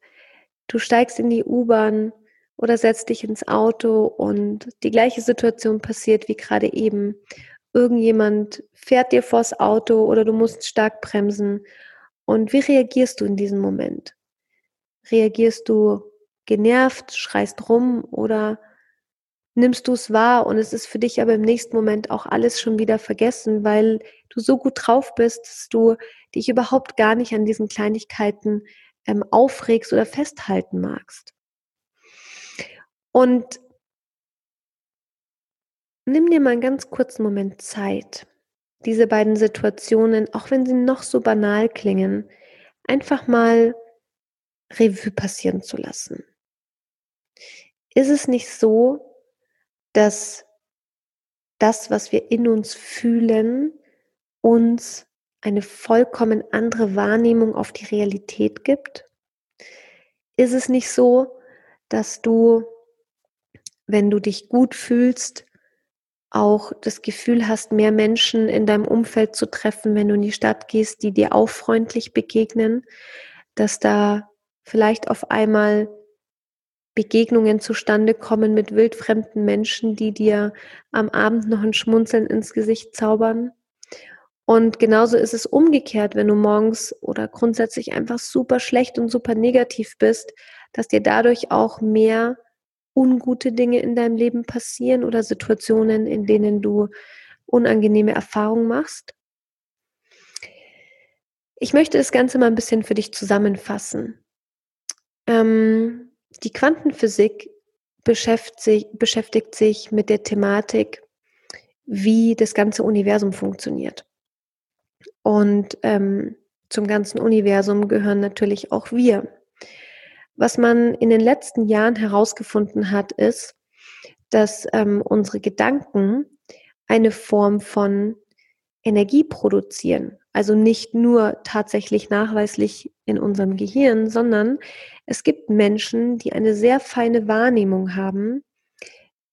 du steigst in die U-Bahn oder setzt dich ins Auto und die gleiche Situation passiert wie gerade eben. Irgendjemand fährt dir vors Auto oder du musst stark bremsen. Und wie reagierst du in diesem Moment? Reagierst du genervt, schreist rum oder nimmst du es wahr und es ist für dich aber im nächsten Moment auch alles schon wieder vergessen, weil du so gut drauf bist, dass du dich überhaupt gar nicht an diesen Kleinigkeiten ähm, aufregst oder festhalten magst. Und nimm dir mal einen ganz kurzen Moment Zeit, diese beiden Situationen, auch wenn sie noch so banal klingen, einfach mal Revue passieren zu lassen. Ist es nicht so, dass das, was wir in uns fühlen, uns eine vollkommen andere Wahrnehmung auf die Realität gibt? Ist es nicht so, dass du, wenn du dich gut fühlst, auch das Gefühl hast, mehr Menschen in deinem Umfeld zu treffen, wenn du in die Stadt gehst, die dir auch freundlich begegnen, dass da vielleicht auf einmal Begegnungen zustande kommen mit wildfremden Menschen, die dir am Abend noch ein Schmunzeln ins Gesicht zaubern. Und genauso ist es umgekehrt, wenn du morgens oder grundsätzlich einfach super schlecht und super negativ bist, dass dir dadurch auch mehr ungute Dinge in deinem Leben passieren oder Situationen, in denen du unangenehme Erfahrungen machst. Ich möchte das Ganze mal ein bisschen für dich zusammenfassen. Ähm, die Quantenphysik beschäftigt sich, mit der Thematik, wie das ganze Universum funktioniert. Und ähm, zum ganzen Universum gehören natürlich auch wir. Was man in den letzten Jahren herausgefunden hat, ist, dass ähm, unsere Gedanken eine Form von Energie produzieren. Also nicht nur tatsächlich nachweislich in unserem Gehirn, sondern es gibt Menschen, die eine sehr feine Wahrnehmung haben,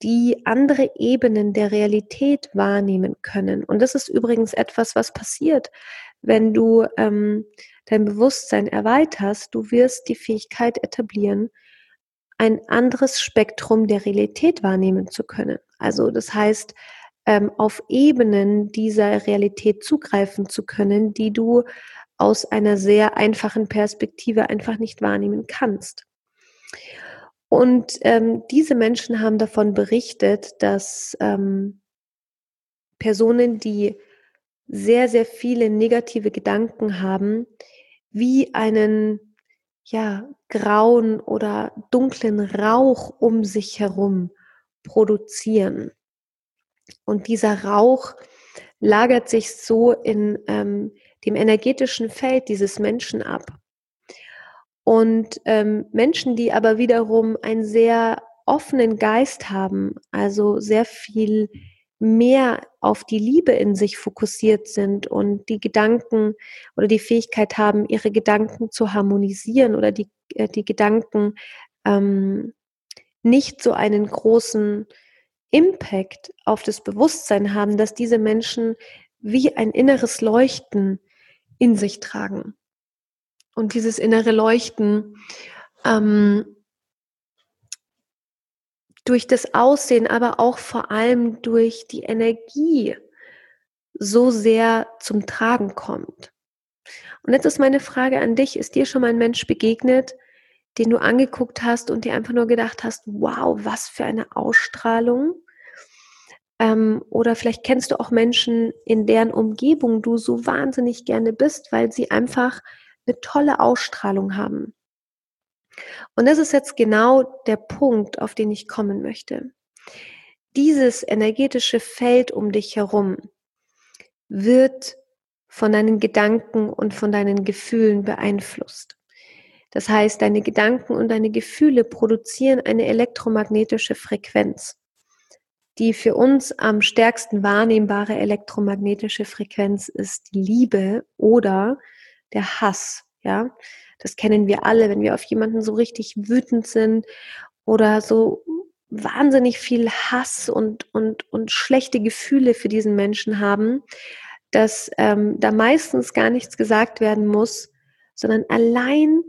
die andere Ebenen der Realität wahrnehmen können. Und das ist übrigens etwas, was passiert, wenn du ähm, dein Bewusstsein erweiterst. Du wirst die Fähigkeit etablieren, ein anderes Spektrum der Realität wahrnehmen zu können. Also das heißt, ähm, auf Ebenen dieser Realität zugreifen zu können, die du aus einer sehr einfachen Perspektive einfach nicht wahrnehmen kannst. Und ähm, diese Menschen haben davon berichtet, dass ähm, Personen, die sehr, sehr viele negative Gedanken haben, wie einen ja, grauen oder dunklen Rauch um sich herum produzieren. Und dieser Rauch lagert sich so in ähm, dem energetischen Feld dieses Menschen ab. Und ähm, Menschen, die aber wiederum einen sehr offenen Geist haben, also sehr viel mehr auf die Liebe in sich fokussiert sind und die Gedanken oder die Fähigkeit haben, ihre Gedanken zu harmonisieren oder die, äh, die Gedanken ähm, nicht so einen großen Impact auf das Bewusstsein haben, dass diese Menschen wie ein inneres Leuchten in sich tragen. Und dieses innere Leuchten ähm, durch das Aussehen, aber auch vor allem durch die Energie so sehr zum Tragen kommt. Und jetzt ist meine Frage an dich, ist dir schon mal ein Mensch begegnet, den du angeguckt hast und dir einfach nur gedacht hast, wow, was für eine Ausstrahlung? Ähm, oder vielleicht kennst du auch Menschen, in deren Umgebung du so wahnsinnig gerne bist, weil sie einfach eine tolle Ausstrahlung haben. Und das ist jetzt genau der Punkt, auf den ich kommen möchte. Dieses energetische Feld um dich herum wird von deinen Gedanken und von deinen Gefühlen beeinflusst. Das heißt, deine Gedanken und deine Gefühle produzieren eine elektromagnetische Frequenz. Die für uns am stärksten wahrnehmbare elektromagnetische Frequenz ist die Liebe oder der Hass. Ja, das kennen wir alle, wenn wir auf jemanden so richtig wütend sind oder so wahnsinnig viel Hass und, und, und schlechte Gefühle für diesen Menschen haben, dass ähm, da meistens gar nichts gesagt werden muss, sondern allein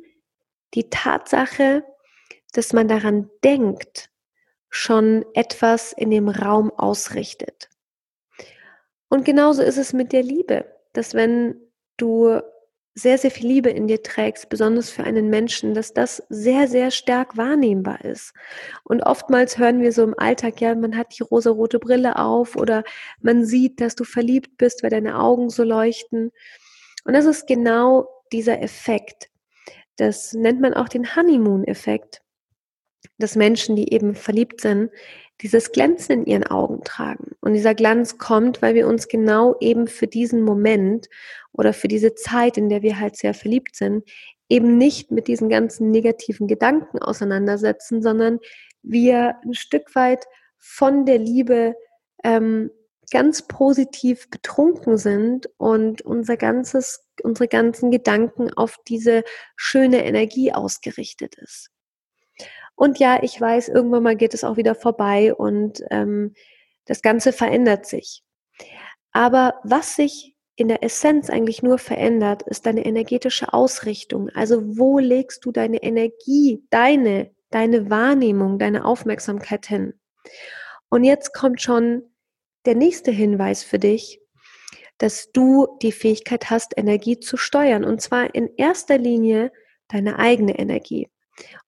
die Tatsache, dass man daran denkt, schon etwas in dem Raum ausrichtet. Und genauso ist es mit der Liebe, dass wenn du sehr, sehr viel Liebe in dir trägst, besonders für einen Menschen, dass das sehr, sehr stark wahrnehmbar ist. Und oftmals hören wir so im Alltag, ja, man hat die rosa-rote Brille auf oder man sieht, dass du verliebt bist, weil deine Augen so leuchten. Und das ist genau dieser Effekt. Das nennt man auch den Honeymoon-Effekt, dass Menschen, die eben verliebt sind, dieses Glänzen in ihren Augen tragen. Und dieser Glanz kommt, weil wir uns genau eben für diesen Moment oder für diese Zeit, in der wir halt sehr verliebt sind, eben nicht mit diesen ganzen negativen Gedanken auseinandersetzen, sondern wir ein Stück weit von der Liebe ähm, ganz positiv betrunken sind und unser ganzes, unsere ganzen Gedanken auf diese schöne Energie ausgerichtet ist. Und ja, ich weiß, irgendwann mal geht es auch wieder vorbei und ähm, das Ganze verändert sich. Aber was sich in der Essenz eigentlich nur verändert, ist deine energetische Ausrichtung. Also wo legst du deine Energie, deine, deine Wahrnehmung, deine Aufmerksamkeit hin? Und jetzt kommt schon der nächste Hinweis für dich, dass du die Fähigkeit hast, Energie zu steuern. Und zwar in erster Linie deine eigene Energie.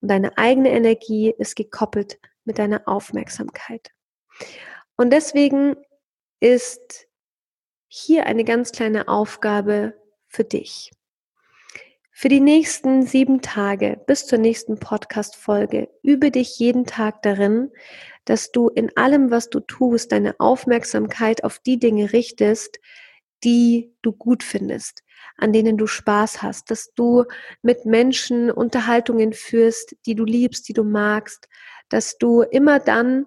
Und deine eigene Energie ist gekoppelt mit deiner Aufmerksamkeit. Und deswegen ist hier eine ganz kleine Aufgabe für dich. Für die nächsten sieben Tage bis zur nächsten Podcast-Folge übe dich jeden Tag darin, dass du in allem, was du tust, deine Aufmerksamkeit auf die Dinge richtest, die du gut findest, an denen du Spaß hast, dass du mit Menschen Unterhaltungen führst, die du liebst, die du magst, dass du immer dann,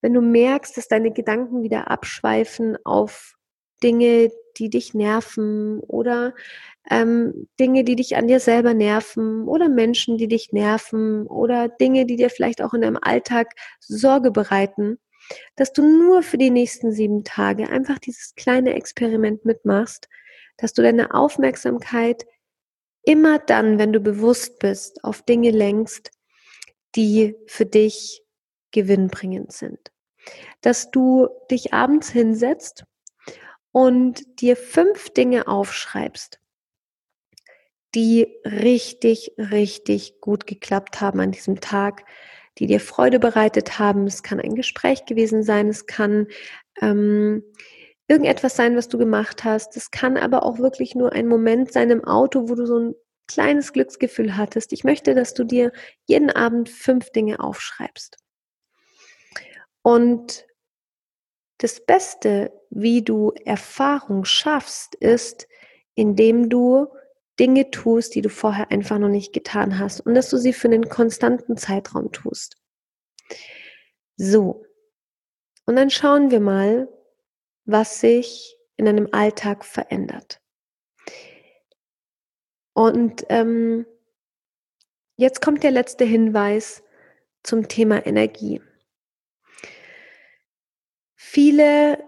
wenn du merkst, dass deine Gedanken wieder abschweifen auf Dinge, die dich nerven oder ähm, Dinge, die dich an dir selber nerven oder Menschen, die dich nerven oder Dinge, die dir vielleicht auch in deinem Alltag Sorge bereiten, dass du nur für die nächsten sieben Tage einfach dieses kleine Experiment mitmachst, dass du deine Aufmerksamkeit immer dann, wenn du bewusst bist, auf Dinge lenkst, die für dich gewinnbringend sind. Dass du dich abends hinsetzt und dir fünf Dinge aufschreibst, die richtig, richtig gut geklappt haben an diesem Tag, die dir Freude bereitet haben. Es kann ein Gespräch gewesen sein, es kann ähm, irgendetwas sein, was du gemacht hast. Es kann aber auch wirklich nur ein Moment sein im Auto, wo du so ein kleines Glücksgefühl hattest. Ich möchte, dass du dir jeden Abend fünf Dinge aufschreibst. Und das Beste, wie du Erfahrung schaffst, ist, indem du Dinge tust, die du vorher einfach noch nicht getan hast und dass du sie für einen konstanten Zeitraum tust. So. Und dann schauen wir mal, was sich in einem Alltag verändert. Und ähm, jetzt kommt der letzte Hinweis zum Thema Energie. Viele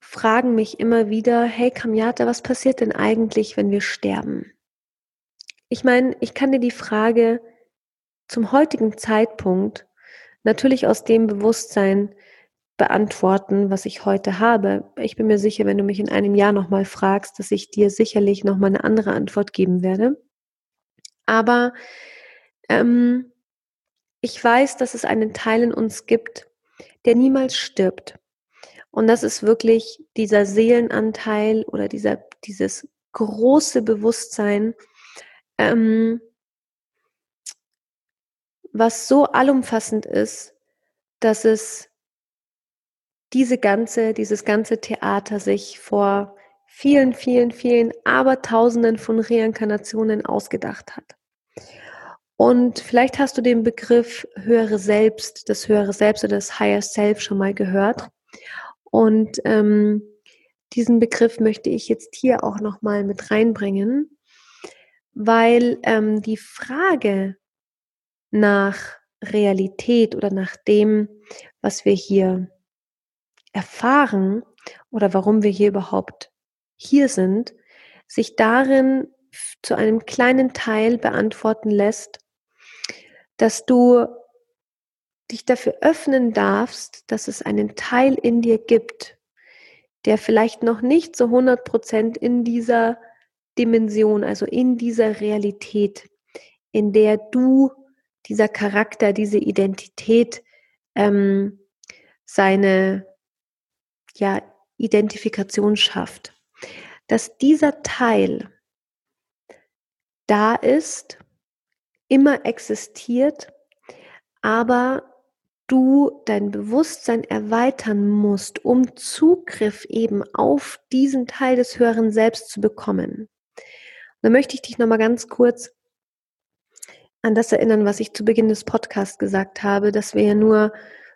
fragen mich immer wieder, hey Kamjata, was passiert denn eigentlich, wenn wir sterben? Ich meine, ich kann dir die Frage zum heutigen Zeitpunkt natürlich aus dem Bewusstsein beantworten, was ich heute habe. Ich bin mir sicher, wenn du mich in einem Jahr nochmal fragst, dass ich dir sicherlich nochmal eine andere Antwort geben werde. Aber ähm, ich weiß, dass es einen Teil in uns gibt, der niemals stirbt. Und das ist wirklich dieser Seelenanteil oder dieser, dieses große Bewusstsein, ähm, was so allumfassend ist, dass es diese ganze, dieses ganze Theater sich vor vielen, vielen, vielen, aber tausenden von Reinkarnationen ausgedacht hat. Und vielleicht hast du den Begriff höhere Selbst, das höhere Selbst oder das Higher Self schon mal gehört. Und ähm, diesen Begriff möchte ich jetzt hier auch nochmal mit reinbringen, weil ähm, die Frage nach Realität oder nach dem, was wir hier erfahren oder warum wir hier überhaupt hier sind, sich darin zu einem kleinen Teil beantworten lässt, dass du dich dafür öffnen darfst, dass es einen Teil in dir gibt, der vielleicht noch nicht zu 100 Prozent in dieser Dimension, also in dieser Realität, in der du dieser Charakter, diese Identität ähm, seine ja, Identifikation schafft. Dass dieser Teil da ist, immer existiert, aber du dein Bewusstsein erweitern musst, um Zugriff eben auf diesen Teil des höheren Selbst zu bekommen. Da möchte ich dich nochmal ganz kurz an das erinnern, was ich zu Beginn des Podcasts gesagt habe, dass wir ja nur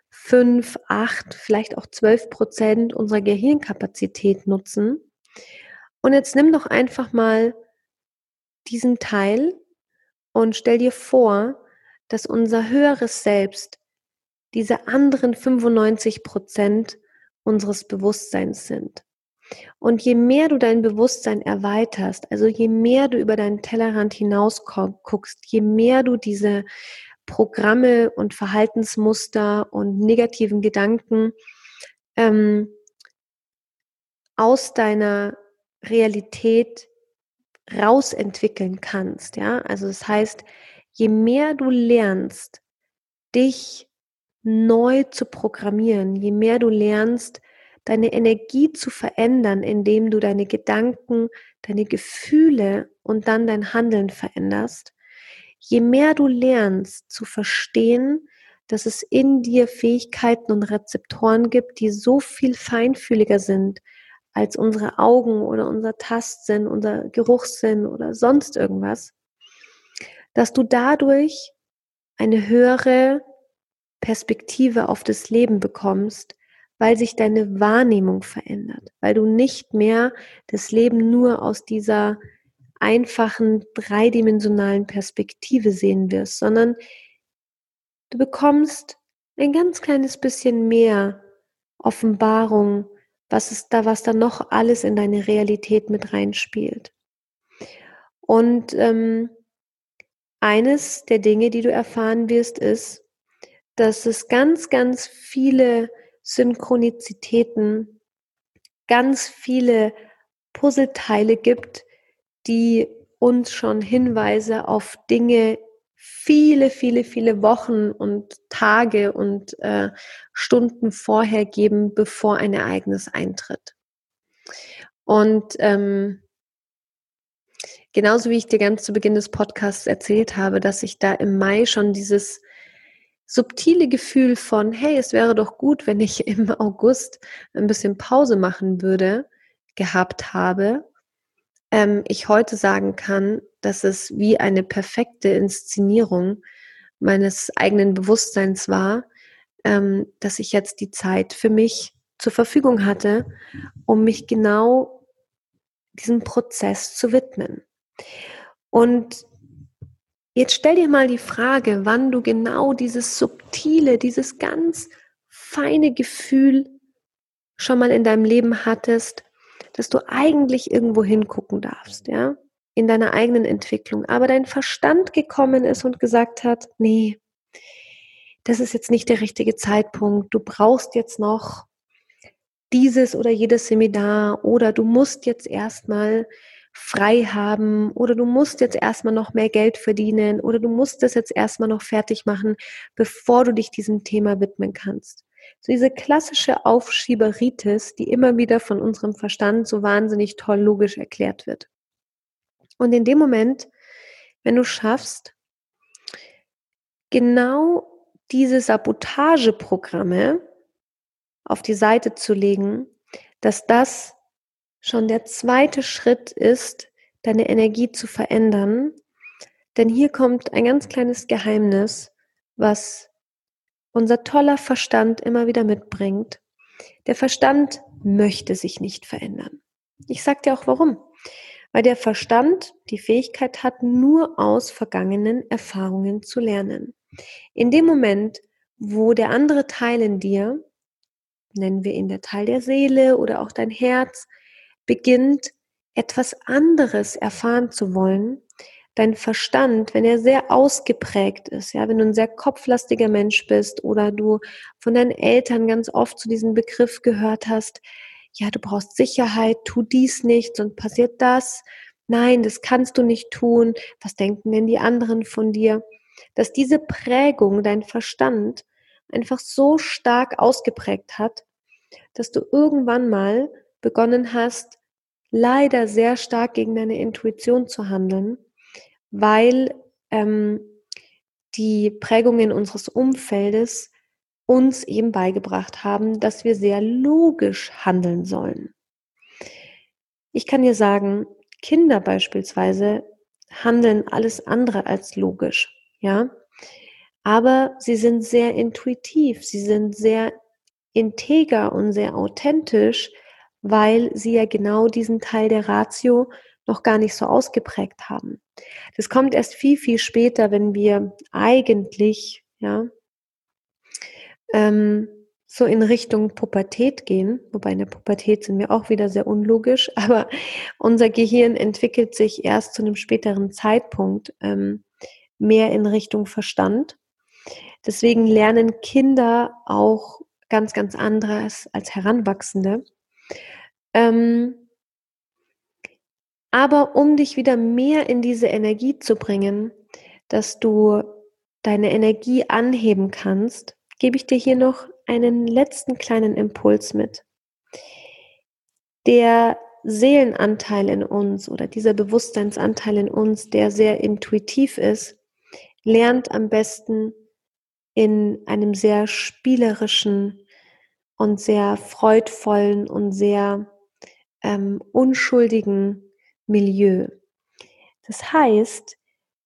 fünf, acht, vielleicht auch zwölf Prozent unserer Gehirnkapazität nutzen. Und jetzt nimm doch einfach mal diesen Teil und stell dir vor, dass unser höheres Selbst diese anderen 95 Prozent unseres Bewusstseins sind. Und je mehr du dein Bewusstsein erweiterst, also je mehr du über deinen Tellerrand hinaus guckst, je mehr du diese Programme und Verhaltensmuster und negativen Gedanken ähm, aus deiner Realität rausentwickeln kannst. Ja, also das heißt, je mehr du lernst, dich neu zu programmieren, je mehr du lernst, deine Energie zu verändern, indem du deine Gedanken, deine Gefühle und dann dein Handeln veränderst, je mehr du lernst zu verstehen, dass es in dir Fähigkeiten und Rezeptoren gibt, die so viel feinfühliger sind als unsere Augen oder unser Tastsinn, unser Geruchssinn oder sonst irgendwas, dass du dadurch eine höhere Perspektive auf das Leben bekommst, weil sich deine Wahrnehmung verändert, weil du nicht mehr das Leben nur aus dieser einfachen dreidimensionalen Perspektive sehen wirst, sondern du bekommst ein ganz kleines bisschen mehr Offenbarung, was ist da, was da noch alles in deine Realität mit reinspielt. Und ähm, eines der Dinge, die du erfahren wirst, ist, dass es ganz, ganz viele Synchronizitäten, ganz viele Puzzleteile gibt, die uns schon Hinweise auf Dinge viele, viele, viele Wochen und Tage und äh, Stunden vorher geben, bevor ein Ereignis eintritt. Und ähm, genauso wie ich dir ganz zu Beginn des Podcasts erzählt habe, dass ich da im Mai schon dieses subtile Gefühl von, hey, es wäre doch gut, wenn ich im August ein bisschen Pause machen würde, gehabt habe, ähm, ich heute sagen kann, dass es wie eine perfekte Inszenierung meines eigenen Bewusstseins war, ähm, dass ich jetzt die Zeit für mich zur Verfügung hatte, um mich genau diesem Prozess zu widmen. Und Jetzt stell dir mal die Frage, wann du genau dieses subtile, dieses ganz feine Gefühl schon mal in deinem Leben hattest, dass du eigentlich irgendwo hingucken darfst, ja, in deiner eigenen Entwicklung, aber dein Verstand gekommen ist und gesagt hat, nee, das ist jetzt nicht der richtige Zeitpunkt, du brauchst jetzt noch dieses oder jedes Seminar oder du musst jetzt erstmal frei haben oder du musst jetzt erstmal noch mehr Geld verdienen oder du musst das jetzt erstmal noch fertig machen, bevor du dich diesem Thema widmen kannst. So diese klassische Aufschieberitis, die immer wieder von unserem Verstand so wahnsinnig toll logisch erklärt wird. Und in dem Moment, wenn du schaffst, genau diese Sabotageprogramme auf die Seite zu legen, dass das schon der zweite Schritt ist, deine Energie zu verändern. Denn hier kommt ein ganz kleines Geheimnis, was unser toller Verstand immer wieder mitbringt. Der Verstand möchte sich nicht verändern. Ich sage dir auch warum. Weil der Verstand die Fähigkeit hat, nur aus vergangenen Erfahrungen zu lernen. In dem Moment, wo der andere Teil in dir, nennen wir ihn der Teil der Seele oder auch dein Herz, beginnt etwas anderes erfahren zu wollen, dein Verstand, wenn er sehr ausgeprägt ist, ja, wenn du ein sehr kopflastiger Mensch bist oder du von deinen Eltern ganz oft zu diesem Begriff gehört hast, ja, du brauchst Sicherheit, tu dies nicht, sonst passiert das. Nein, das kannst du nicht tun. Was denken denn die anderen von dir? Dass diese Prägung dein Verstand einfach so stark ausgeprägt hat, dass du irgendwann mal begonnen hast, leider sehr stark gegen deine Intuition zu handeln, weil ähm, die Prägungen unseres Umfeldes uns eben beigebracht haben, dass wir sehr logisch handeln sollen. Ich kann dir sagen, Kinder beispielsweise handeln alles andere als logisch, ja. Aber sie sind sehr intuitiv, sie sind sehr integer und sehr authentisch, weil sie ja genau diesen Teil der Ratio noch gar nicht so ausgeprägt haben. Das kommt erst viel, viel später, wenn wir eigentlich, ja, ähm, so in Richtung Pubertät gehen, wobei in der Pubertät sind wir auch wieder sehr unlogisch, aber unser Gehirn entwickelt sich erst zu einem späteren Zeitpunkt ähm, mehr in Richtung Verstand. Deswegen lernen Kinder auch ganz, ganz anderes als Heranwachsende. Ähm, aber um dich wieder mehr in diese Energie zu bringen, dass du deine Energie anheben kannst, gebe ich dir hier noch einen letzten kleinen Impuls mit. Der Seelenanteil in uns oder dieser Bewusstseinsanteil in uns, der sehr intuitiv ist, lernt am besten in einem sehr spielerischen und sehr freudvollen und sehr ähm, unschuldigen Milieu. Das heißt,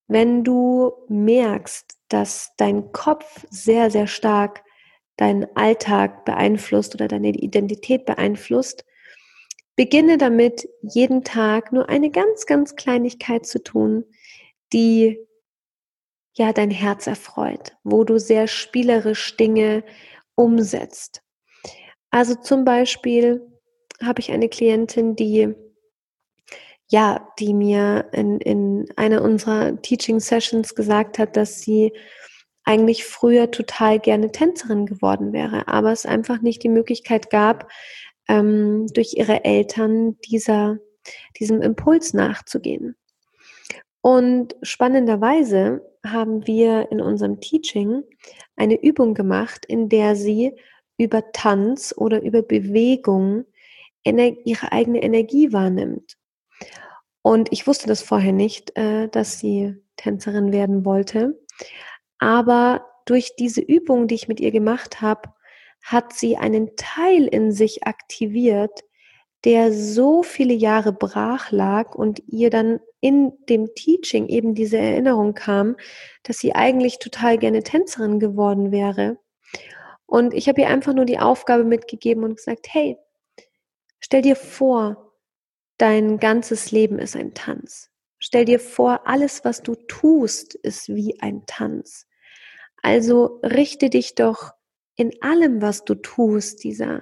wenn du merkst, dass dein Kopf sehr, sehr stark deinen Alltag beeinflusst oder deine Identität beeinflusst, beginne damit, jeden Tag nur eine ganz, ganz Kleinigkeit zu tun, die ja dein Herz erfreut, wo du sehr spielerisch Dinge umsetzt. Also zum Beispiel habe ich eine Klientin, die ja, die mir in, in einer unserer Teaching Sessions gesagt hat, dass sie eigentlich früher total gerne Tänzerin geworden wäre, aber es einfach nicht die Möglichkeit gab, ähm, durch ihre Eltern dieser, diesem Impuls nachzugehen. Und spannenderweise haben wir in unserem Teaching eine Übung gemacht, in der sie über Tanz oder über Bewegung ihre eigene Energie wahrnimmt. Und ich wusste das vorher nicht, äh, dass sie Tänzerin werden wollte. Aber durch diese Übung, die ich mit ihr gemacht habe, hat sie einen Teil in sich aktiviert, der so viele Jahre brach lag und ihr dann in dem Teaching eben diese Erinnerung kam, dass sie eigentlich total gerne Tänzerin geworden wäre. Und ich habe ihr einfach nur die Aufgabe mitgegeben und gesagt, hey, stell dir vor, dein ganzes Leben ist ein Tanz. Stell dir vor, alles, was du tust, ist wie ein Tanz. Also richte dich doch in allem, was du tust, dieser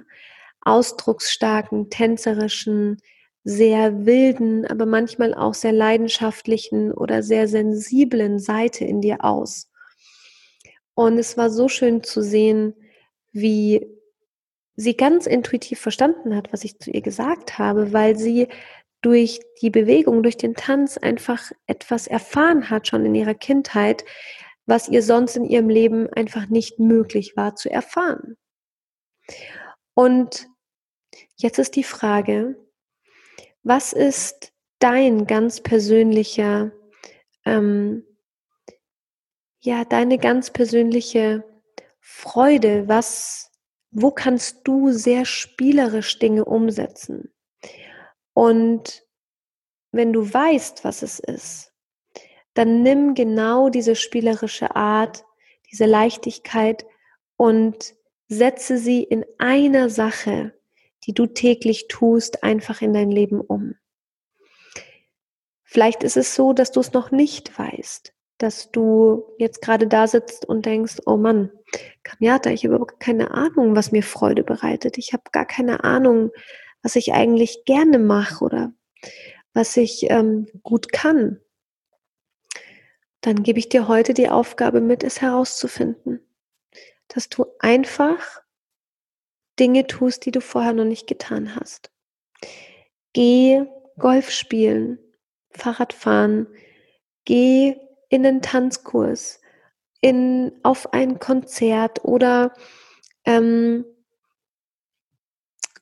ausdrucksstarken, tänzerischen, sehr wilden, aber manchmal auch sehr leidenschaftlichen oder sehr sensiblen Seite in dir aus. Und es war so schön zu sehen, wie sie ganz intuitiv verstanden hat, was ich zu ihr gesagt habe, weil sie durch die Bewegung, durch den Tanz einfach etwas erfahren hat, schon in ihrer Kindheit, was ihr sonst in ihrem Leben einfach nicht möglich war zu erfahren. Und jetzt ist die Frage, was ist dein ganz persönlicher, ähm, ja, deine ganz persönliche Freude, was wo kannst du sehr spielerisch Dinge umsetzen? Und wenn du weißt, was es ist, dann nimm genau diese spielerische Art, diese Leichtigkeit und setze sie in einer Sache, die du täglich tust, einfach in dein Leben um. Vielleicht ist es so, dass du es noch nicht weißt dass du jetzt gerade da sitzt und denkst, oh Mann, Kamiata, ich habe überhaupt keine Ahnung, was mir Freude bereitet. Ich habe gar keine Ahnung, was ich eigentlich gerne mache oder was ich ähm, gut kann. dann gebe ich dir heute die Aufgabe mit, es herauszufinden. Dass du einfach Dinge tust, die du vorher noch nicht getan hast. Geh Golf spielen, Fahrrad fahren, geh in einen Tanzkurs, in, auf ein Konzert oder ähm,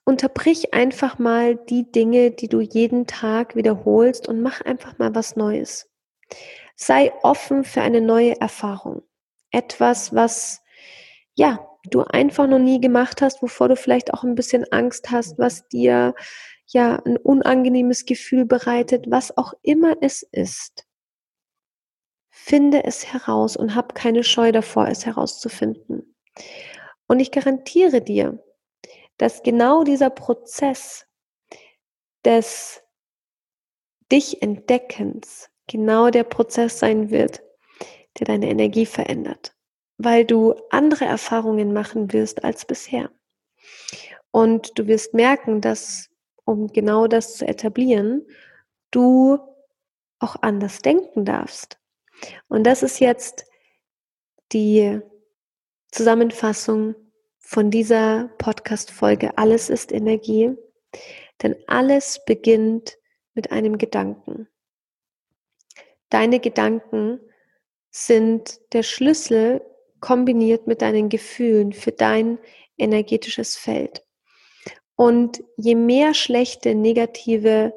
unterbrich einfach mal die Dinge, die du jeden Tag wiederholst und mach einfach mal was Neues. Sei offen für eine neue Erfahrung. Etwas, was, ja, du einfach noch nie gemacht hast, wovor du vielleicht auch ein bisschen Angst hast, was dir ja ein unangenehmes Gefühl bereitet, was auch immer es ist. Finde es heraus und hab keine Scheu davor, es herauszufinden. Und ich garantiere dir, dass genau dieser Prozess des dich Entdeckens genau der Prozess sein wird, der deine Energie verändert, weil du andere Erfahrungen machen wirst als bisher. Und du wirst merken, dass, um genau das zu etablieren, du auch anders denken darfst. Und das ist jetzt die Zusammenfassung von dieser Podcast-Folge. Alles ist Energie, denn alles beginnt mit einem Gedanken. Deine Gedanken sind der Schlüssel kombiniert mit deinen Gefühlen für dein energetisches Feld. Und je mehr schlechte, negative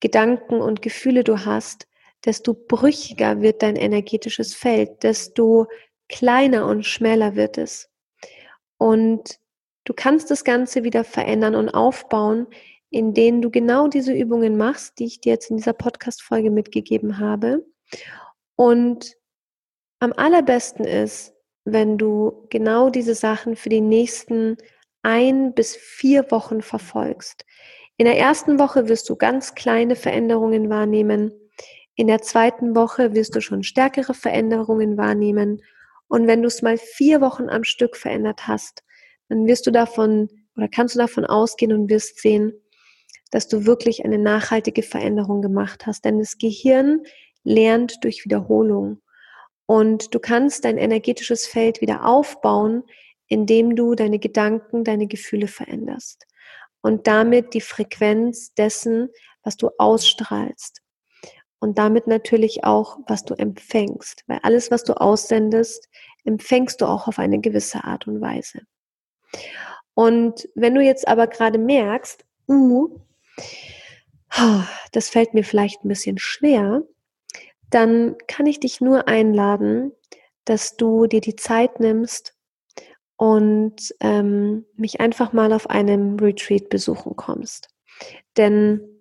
Gedanken und Gefühle du hast, desto brüchiger wird dein energetisches Feld, desto kleiner und schmäler wird es. Und du kannst das Ganze wieder verändern und aufbauen, indem du genau diese Übungen machst, die ich dir jetzt in dieser Podcast-Folge mitgegeben habe. Und am allerbesten ist, wenn du genau diese Sachen für die nächsten ein bis vier Wochen verfolgst. In der ersten Woche wirst du ganz kleine Veränderungen wahrnehmen. In der zweiten Woche wirst du schon stärkere Veränderungen wahrnehmen. Und wenn du es mal vier Wochen am Stück verändert hast, dann wirst du davon oder kannst du davon ausgehen und wirst sehen, dass du wirklich eine nachhaltige Veränderung gemacht hast. Denn das Gehirn lernt durch Wiederholung. Und du kannst dein energetisches Feld wieder aufbauen, indem du deine Gedanken, deine Gefühle veränderst. Und damit die Frequenz dessen, was du ausstrahlst. Und damit natürlich auch, was du empfängst. Weil alles, was du aussendest, empfängst du auch auf eine gewisse Art und Weise. Und wenn du jetzt aber gerade merkst, uh, das fällt mir vielleicht ein bisschen schwer, dann kann ich dich nur einladen, dass du dir die Zeit nimmst und ähm, mich einfach mal auf einem Retreat besuchen kommst. Denn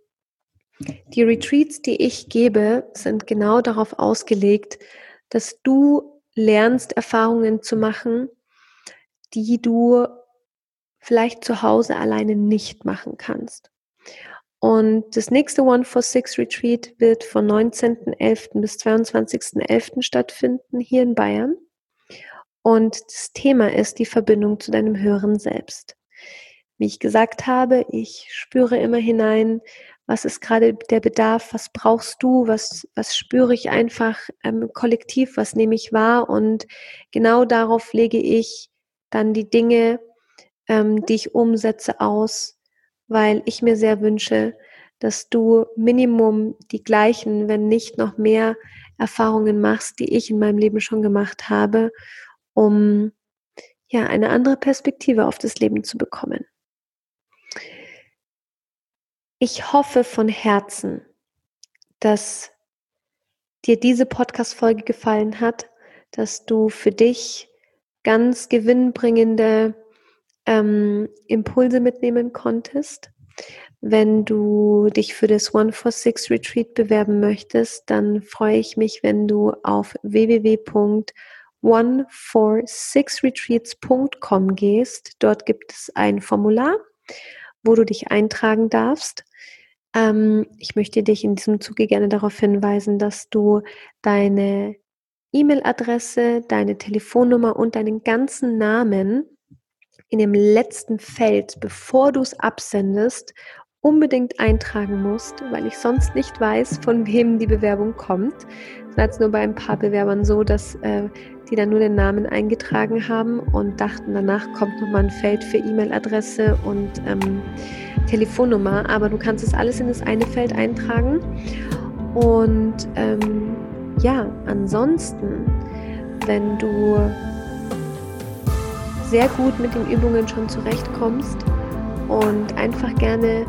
die Retreats, die ich gebe, sind genau darauf ausgelegt, dass du lernst, Erfahrungen zu machen, die du vielleicht zu Hause alleine nicht machen kannst. Und das nächste One for Six Retreat wird von 19.11. bis 22.11. stattfinden hier in Bayern. Und das Thema ist die Verbindung zu deinem höheren Selbst. Wie ich gesagt habe, ich spüre immer hinein, was ist gerade der Bedarf, was brauchst du, was, was spüre ich einfach ähm, kollektiv, was nehme ich wahr? Und genau darauf lege ich dann die Dinge, ähm, die ich umsetze, aus, weil ich mir sehr wünsche, dass du Minimum die gleichen, wenn nicht noch mehr Erfahrungen machst, die ich in meinem Leben schon gemacht habe, um ja eine andere Perspektive auf das Leben zu bekommen. Ich hoffe von Herzen, dass dir diese Podcast-Folge gefallen hat, dass du für dich ganz gewinnbringende ähm, Impulse mitnehmen konntest. Wenn du dich für das One for Six Retreat bewerben möchtest, dann freue ich mich, wenn du auf www.oneforsixretreats.com gehst. Dort gibt es ein Formular, wo du dich eintragen darfst. Ähm, ich möchte dich in diesem Zuge gerne darauf hinweisen, dass du deine E-Mail-Adresse, deine Telefonnummer und deinen ganzen Namen in dem letzten Feld, bevor du es absendest, unbedingt eintragen musst, weil ich sonst nicht weiß, von wem die Bewerbung kommt, war jetzt nur bei ein paar Bewerbern so, dass äh, die dann nur den Namen eingetragen haben und dachten, danach kommt nochmal ein Feld für E-Mail-Adresse und ähm, Telefonnummer. Aber du kannst es alles in das eine Feld eintragen. Und ähm, ja, ansonsten, wenn du sehr gut mit den Übungen schon zurechtkommst und einfach gerne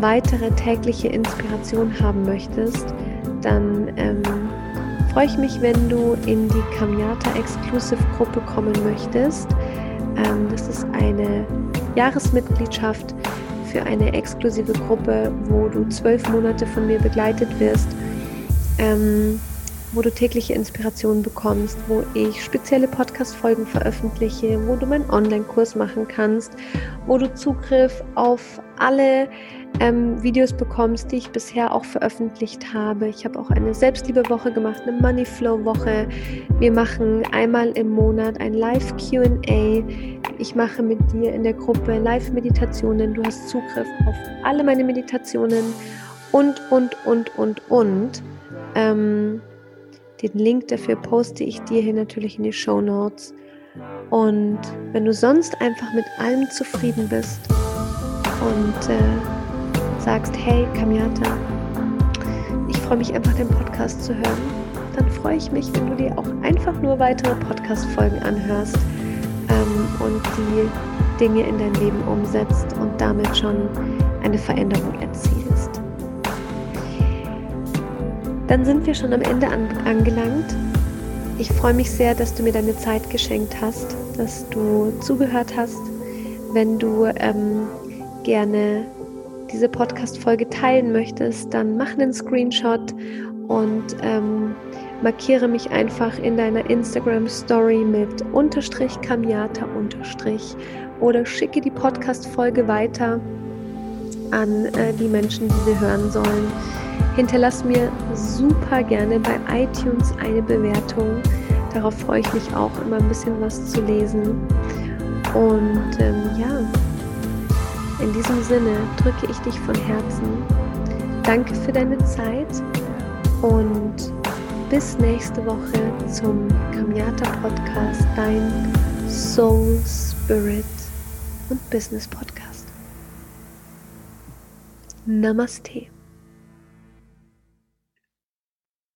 weitere tägliche Inspiration haben möchtest, dann ähm, freue ich mich, wenn du in die Kamiata Exclusive Gruppe kommen möchtest. Ähm, das ist eine Jahresmitgliedschaft für eine exklusive Gruppe, wo du zwölf Monate von mir begleitet wirst. Ähm, wo du tägliche Inspirationen bekommst, wo ich spezielle Podcast-Folgen veröffentliche, wo du meinen Online-Kurs machen kannst, wo du Zugriff auf alle ähm, Videos bekommst, die ich bisher auch veröffentlicht habe. Ich habe auch eine Selbstliebe-Woche gemacht, eine Money-Flow-Woche. Wir machen einmal im Monat ein Live-QA. Ich mache mit dir in der Gruppe Live-Meditationen. Du hast Zugriff auf alle meine Meditationen und, und, und, und, und. Ähm, den Link dafür poste ich dir hier natürlich in die Show Notes. Und wenn du sonst einfach mit allem zufrieden bist und äh, sagst, hey Kamiata, ich freue mich einfach, den Podcast zu hören, dann freue ich mich, wenn du dir auch einfach nur weitere Podcast-Folgen anhörst ähm, und die Dinge in dein Leben umsetzt und damit schon eine Veränderung erzielst dann sind wir schon am Ende an, angelangt. Ich freue mich sehr, dass du mir deine Zeit geschenkt hast, dass du zugehört hast. Wenn du ähm, gerne diese Podcast-Folge teilen möchtest, dann mach einen Screenshot und ähm, markiere mich einfach in deiner Instagram-Story mit Unterstrich Kamiata Unterstrich oder schicke die Podcast-Folge weiter an äh, die Menschen, die sie hören sollen. Hinterlass mir super gerne bei iTunes eine Bewertung. Darauf freue ich mich auch immer ein bisschen was zu lesen. Und ähm, ja, in diesem Sinne drücke ich dich von Herzen. Danke für deine Zeit und bis nächste Woche zum Kamiata Podcast, dein Soul, Spirit und Business Podcast. Namaste.